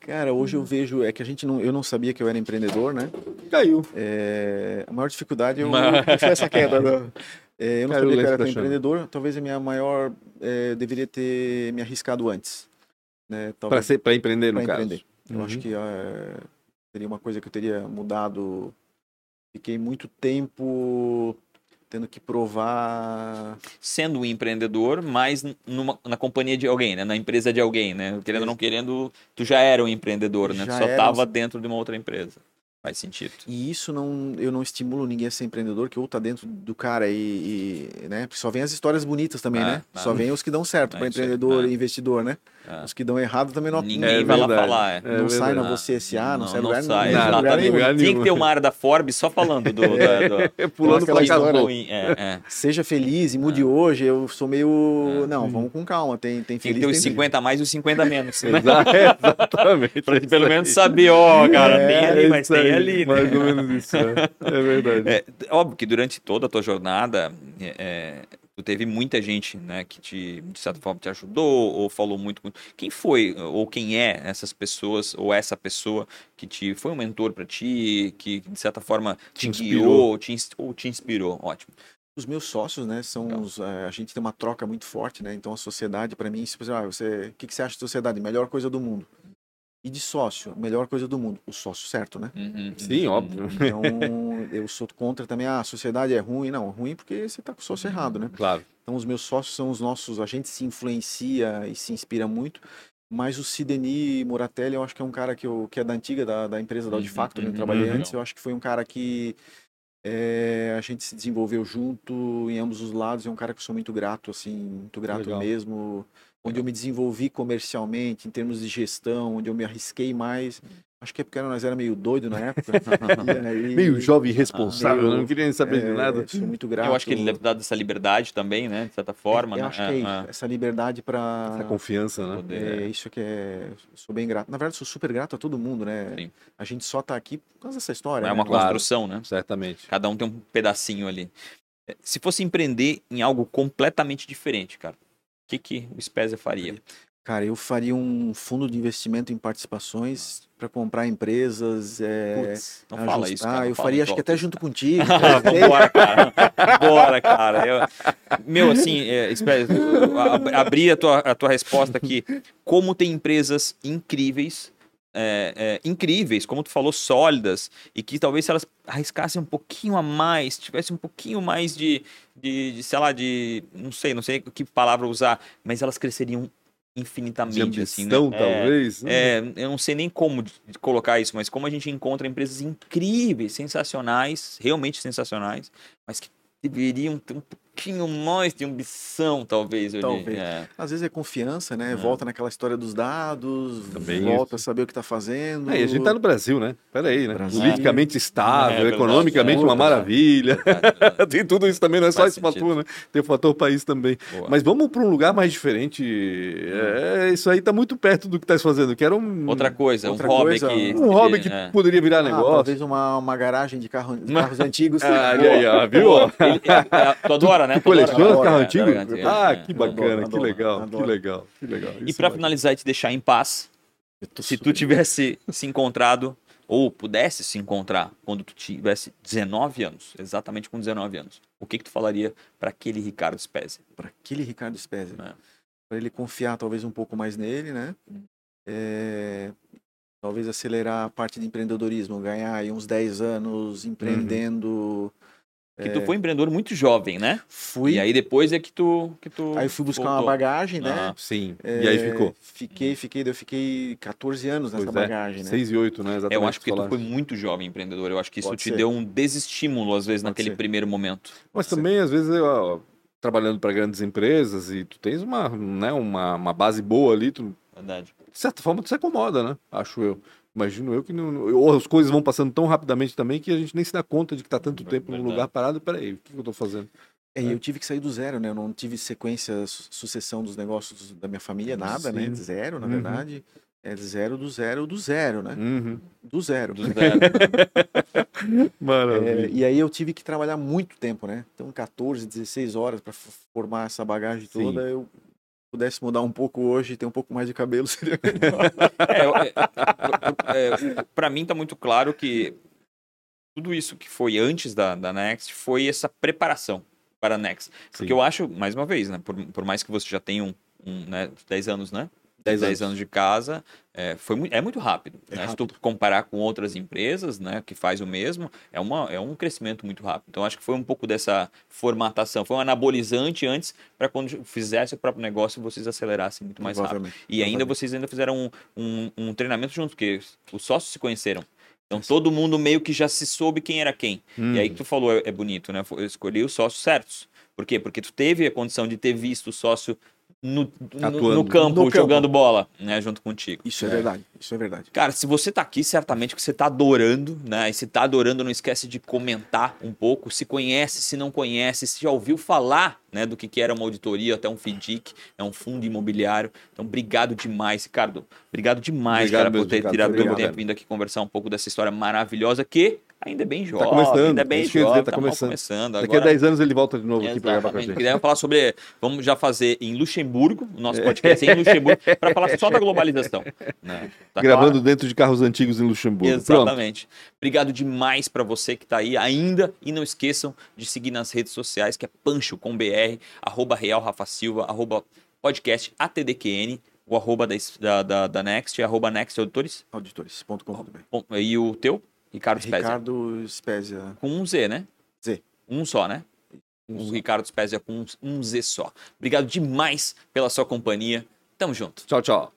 Cara, hoje eu vejo. É que a gente não. Eu não sabia que eu era empreendedor, né? Caiu. É, a maior dificuldade eu, Mas- foi essa queda. né? É, eu não Caiu sabia que eu era empreendedor. Talvez a minha maior. É, deveria ter me arriscado antes. Né? Para Talvez ser, para empreender, no pra caso. empreender. Eu acho Uhum. que é, seria uma coisa que eu teria mudado. Fiquei muito tempo tendo que provar. Sendo um empreendedor, mas numa, na companhia de alguém, né? Na empresa de alguém, né? Querendo ou não querendo, tu já era um empreendedor, né? Tu Já só era tava um- dentro de uma outra empresa. Faz sentido. E isso não, eu não estimulo ninguém a ser empreendedor, que ou tá dentro do cara e, e, né? Porque só vem as histórias bonitas também, Ah, né? ah. Só vem os que dão certo É para aí, empreendedor ah. e investidor, né? Ah. Os que dão errado também não, Ninguém É vai lá verdade. falar. É. É não sai na você SA, não, sai não lugar sai, nenhum. Nada, lugar nenhum. lugar Tinha que nenhum. ter uma área da Forbes só falando do. da- do- Pulando casa história. ruim. É, é. Seja feliz e mude hoje. Eu sou meio. É. Não, vamos com calma. Tem, tem Tem que feliz. ter os tem 50 a mais e os 50 a menos. né? Exa- Exatamente. Pra pelo menos saber, ó, cara, É, tem ali, É mas tem ali. né? Mais ou menos isso. É, é verdade. É, óbvio que durante toda a tua jornada, é, é, teve muita gente, né, que te, de certa forma te ajudou ou falou muito. com- Quem foi ou quem é essas pessoas ou essa pessoa que te foi um mentor para ti, que de certa forma te, Te guiou inspirou. te ou te inspirou? Ótimo. Os meus sócios, né, são Legal. os, eh, a gente tem uma troca muito forte, né? Então a sociedade para mim, se você, ah, você, o que que você acha de sociedade? Melhor coisa do mundo. E de sócio, melhor coisa do mundo. O sócio certo, né? Uhum, Sim, uhum, óbvio. Então, eu sou contra também, ah, a sociedade é ruim. Não, ruim porque você tá com o sócio errado, né? Claro. Então, os meus sócios são os nossos, a gente se influencia e se inspira muito. Mas o Sideni Moratelli, eu acho que é um cara que, eu, que é da antiga, da, da empresa da Uhum, Audifactor, onde eu uhum, trabalhei uhum. antes. Eu acho que foi um cara que é, a gente se desenvolveu junto em ambos os lados. É um cara que eu sou muito grato, assim, muito grato Legal. mesmo. Onde eu me desenvolvi comercialmente, em termos de gestão, onde eu me arrisquei mais. Acho que é porque nós era meio doido na época. E aí- Meio jovem irresponsável, meio- né? não queria nem saber de é, nada. Sou muito grato. Eu acho que ele deve dar essa liberdade também, né? De certa forma. eu né? acho que é isso, essa liberdade para Essa confiança, né? Poder- é isso que é. Sou bem grato. Na verdade, sou super grato a todo mundo, né? Sim. A gente só tá aqui por causa dessa história. É né? uma Claro. construção, né? Certamente. Cada um tem um pedacinho ali. É, Se fosse empreender em algo completamente diferente, cara, que, que o Spezia faria? Cara, eu faria um fundo de investimento em participações para comprar empresas. É, Putz, não fala isso, ajustar. cara. eu faria, acho que até junto contigo. cara. Bora, cara. Bora, cara. Eu- Meu, assim, é, espera, abrir a tua, a tua resposta aqui. Como tem empresas incríveis, é, é, incríveis, como tu falou, sólidas, e que talvez se elas arriscassem um pouquinho a mais, tivessem um pouquinho mais de, de, de, sei lá, de. Não sei, não sei que palavra usar, mas elas cresceriam infinitamente, assim, né? ambição, É, talvez. né? É, eu não sei nem como colocar isso, mas como a gente encontra empresas incríveis, sensacionais, realmente sensacionais, mas que deveriam ter um pouquinho mais de ambição, talvez. Eu Talvez. É. Às vezes é confiança, né? É. Volta naquela história dos dados, Também volta a saber o que tá fazendo. É, e a gente tá no Brasil, né? Pera aí, né? Brasil. Politicamente estável, É economicamente é uma maravilha. Verdade, Tem tudo isso também, não é só Faz esse sentido. fator, né? Tem o fator país também. Boa. Mas vamos para um lugar mais diferente. É, isso aí tá muito perto do que tá se fazendo. Quero um, Outra coisa, Outra um hobby coisa, que. um hobby que é. poderia virar Ah, negócio. talvez uma, uma garagem de, carro, de carros antigos. Ah, aí, ó, viu? Ele- é, é, tu adora, né? Tu coleciona carro é, antigo? Ah, é. que bacana, Adoro, que adoro, legal, adoro. que legal, que legal. E pra é finalizar e te deixar em paz, se tu tivesse se encontrado ou pudesse se encontrar quando tu tivesse 19 anos, exatamente com 19 anos, o que que tu falaria para aquele Ricardo Spezia? para aquele Ricardo Spezia. É. Para ele confiar talvez um pouco mais nele, né? É, talvez acelerar a parte de empreendedorismo, ganhar aí uns 10 anos empreendendo. Que tu foi empreendedor muito jovem, né? Fui. E aí depois é que tu que tu Aí fui buscar voltou. uma bagagem, né? Ah, Sim, É, e aí ficou. Fiquei, fiquei, eu fiquei 14 anos nessa Pois é, bagagem, né? 6 e 8, né? Exatamente. Eu acho que tu foi muito jovem empreendedor. Eu acho que isso Pode te ser. deu um desestímulo, às vezes, Pode naquele ser. primeiro momento. Mas também, às vezes, eu, ó, trabalhando para grandes empresas e tu tens uma, né, uma, uma base boa ali, tu, Verdade. de certa forma tu se acomoda, né? Acho eu. Imagino eu que não, ou as coisas vão passando tão rapidamente também que a gente nem se dá conta de que tá tanto tempo num lugar parado. Peraí, o que que eu tô fazendo? É, e eu tive que sair do zero, né? Eu não tive sequência, su- sucessão dos negócios da minha família, nada, né? Sim. Zero, na Uhum. verdade. é zero do zero do zero, né? Uhum. Do zero. Do zero. Maravilha. É, e aí eu tive que trabalhar muito tempo, né? Então 14, 16 horas para formar essa bagagem Sim. toda. Eu pudesse mudar um pouco hoje e ter um pouco mais de cabelo seria melhor. É, é, para mim tá muito claro que tudo isso que foi antes da, da Next foi essa preparação para a Next. Porque Sim. eu acho, mais uma vez, né, por, por mais que você já tenha um, um né, 10 anos, né? 10 10 anos. anos de casa, é, foi, é muito rápido. É né? Se tu comparar com outras empresas, né, que faz o mesmo, é, uma, é um crescimento muito rápido. Então, acho que foi um pouco dessa formatação. Foi um anabolizante antes, para quando fizesse o próprio negócio, vocês acelerassem muito mais rápido. E ainda vocês ainda fizeram um, um, um treinamento junto, porque os sócios se conheceram. Então todo mundo meio que já se soube quem era quem. Hum. E aí que tu falou é, é bonito, né? Eu escolhi os sócios certos. Por quê? Porque tu teve a condição de ter visto o sócio no, no, Atuando. no campo, No campo. jogando bola, né? Junto contigo. Isso é, verdade. Isso é verdade. Cara, se você tá aqui, certamente que você tá adorando, né? E se tá adorando, não esquece de comentar um pouco. Se conhece, se não conhece, se já ouviu falar, né, do que, que era uma auditoria, até um FIDIC, é um fundo imobiliário. Então, obrigado demais, Ricardo. Obrigado demais, Obrigado cara, por ter tirado Obrigado. tempo vindo aqui conversar um pouco dessa história maravilhosa que ainda é bem jovem, começando, ainda é bem que eu ia dizer, jovem, tá tá começando. começando. Daqui Agora... a 10 anos ele volta de novo aqui para gravar com a Exatamente. gente. Queria falar sobre. Vamos já fazer em Luxemburgo, o nosso podcast é em Luxemburgo, para falar só da globalização. né? Tá Gravando claro? dentro de carros antigos em Luxemburgo. Pronto. Exatamente. Obrigado demais para você que está aí ainda. E não esqueçam de seguir nas redes sociais, que é Pancho com BR, arroba Real Rafa Silva, arroba podcast ATDQN, o arroba da, da, da, Next, arroba Next Auditores. Auditores.com.br. E o teu? Ricardo Spezia. Ricardo Spezia. Com um Z, né? Z. Um só, né? O Ricardo Spezia com um, um Z só. Obrigado demais pela sua companhia. Tamo junto. Tchau, tchau.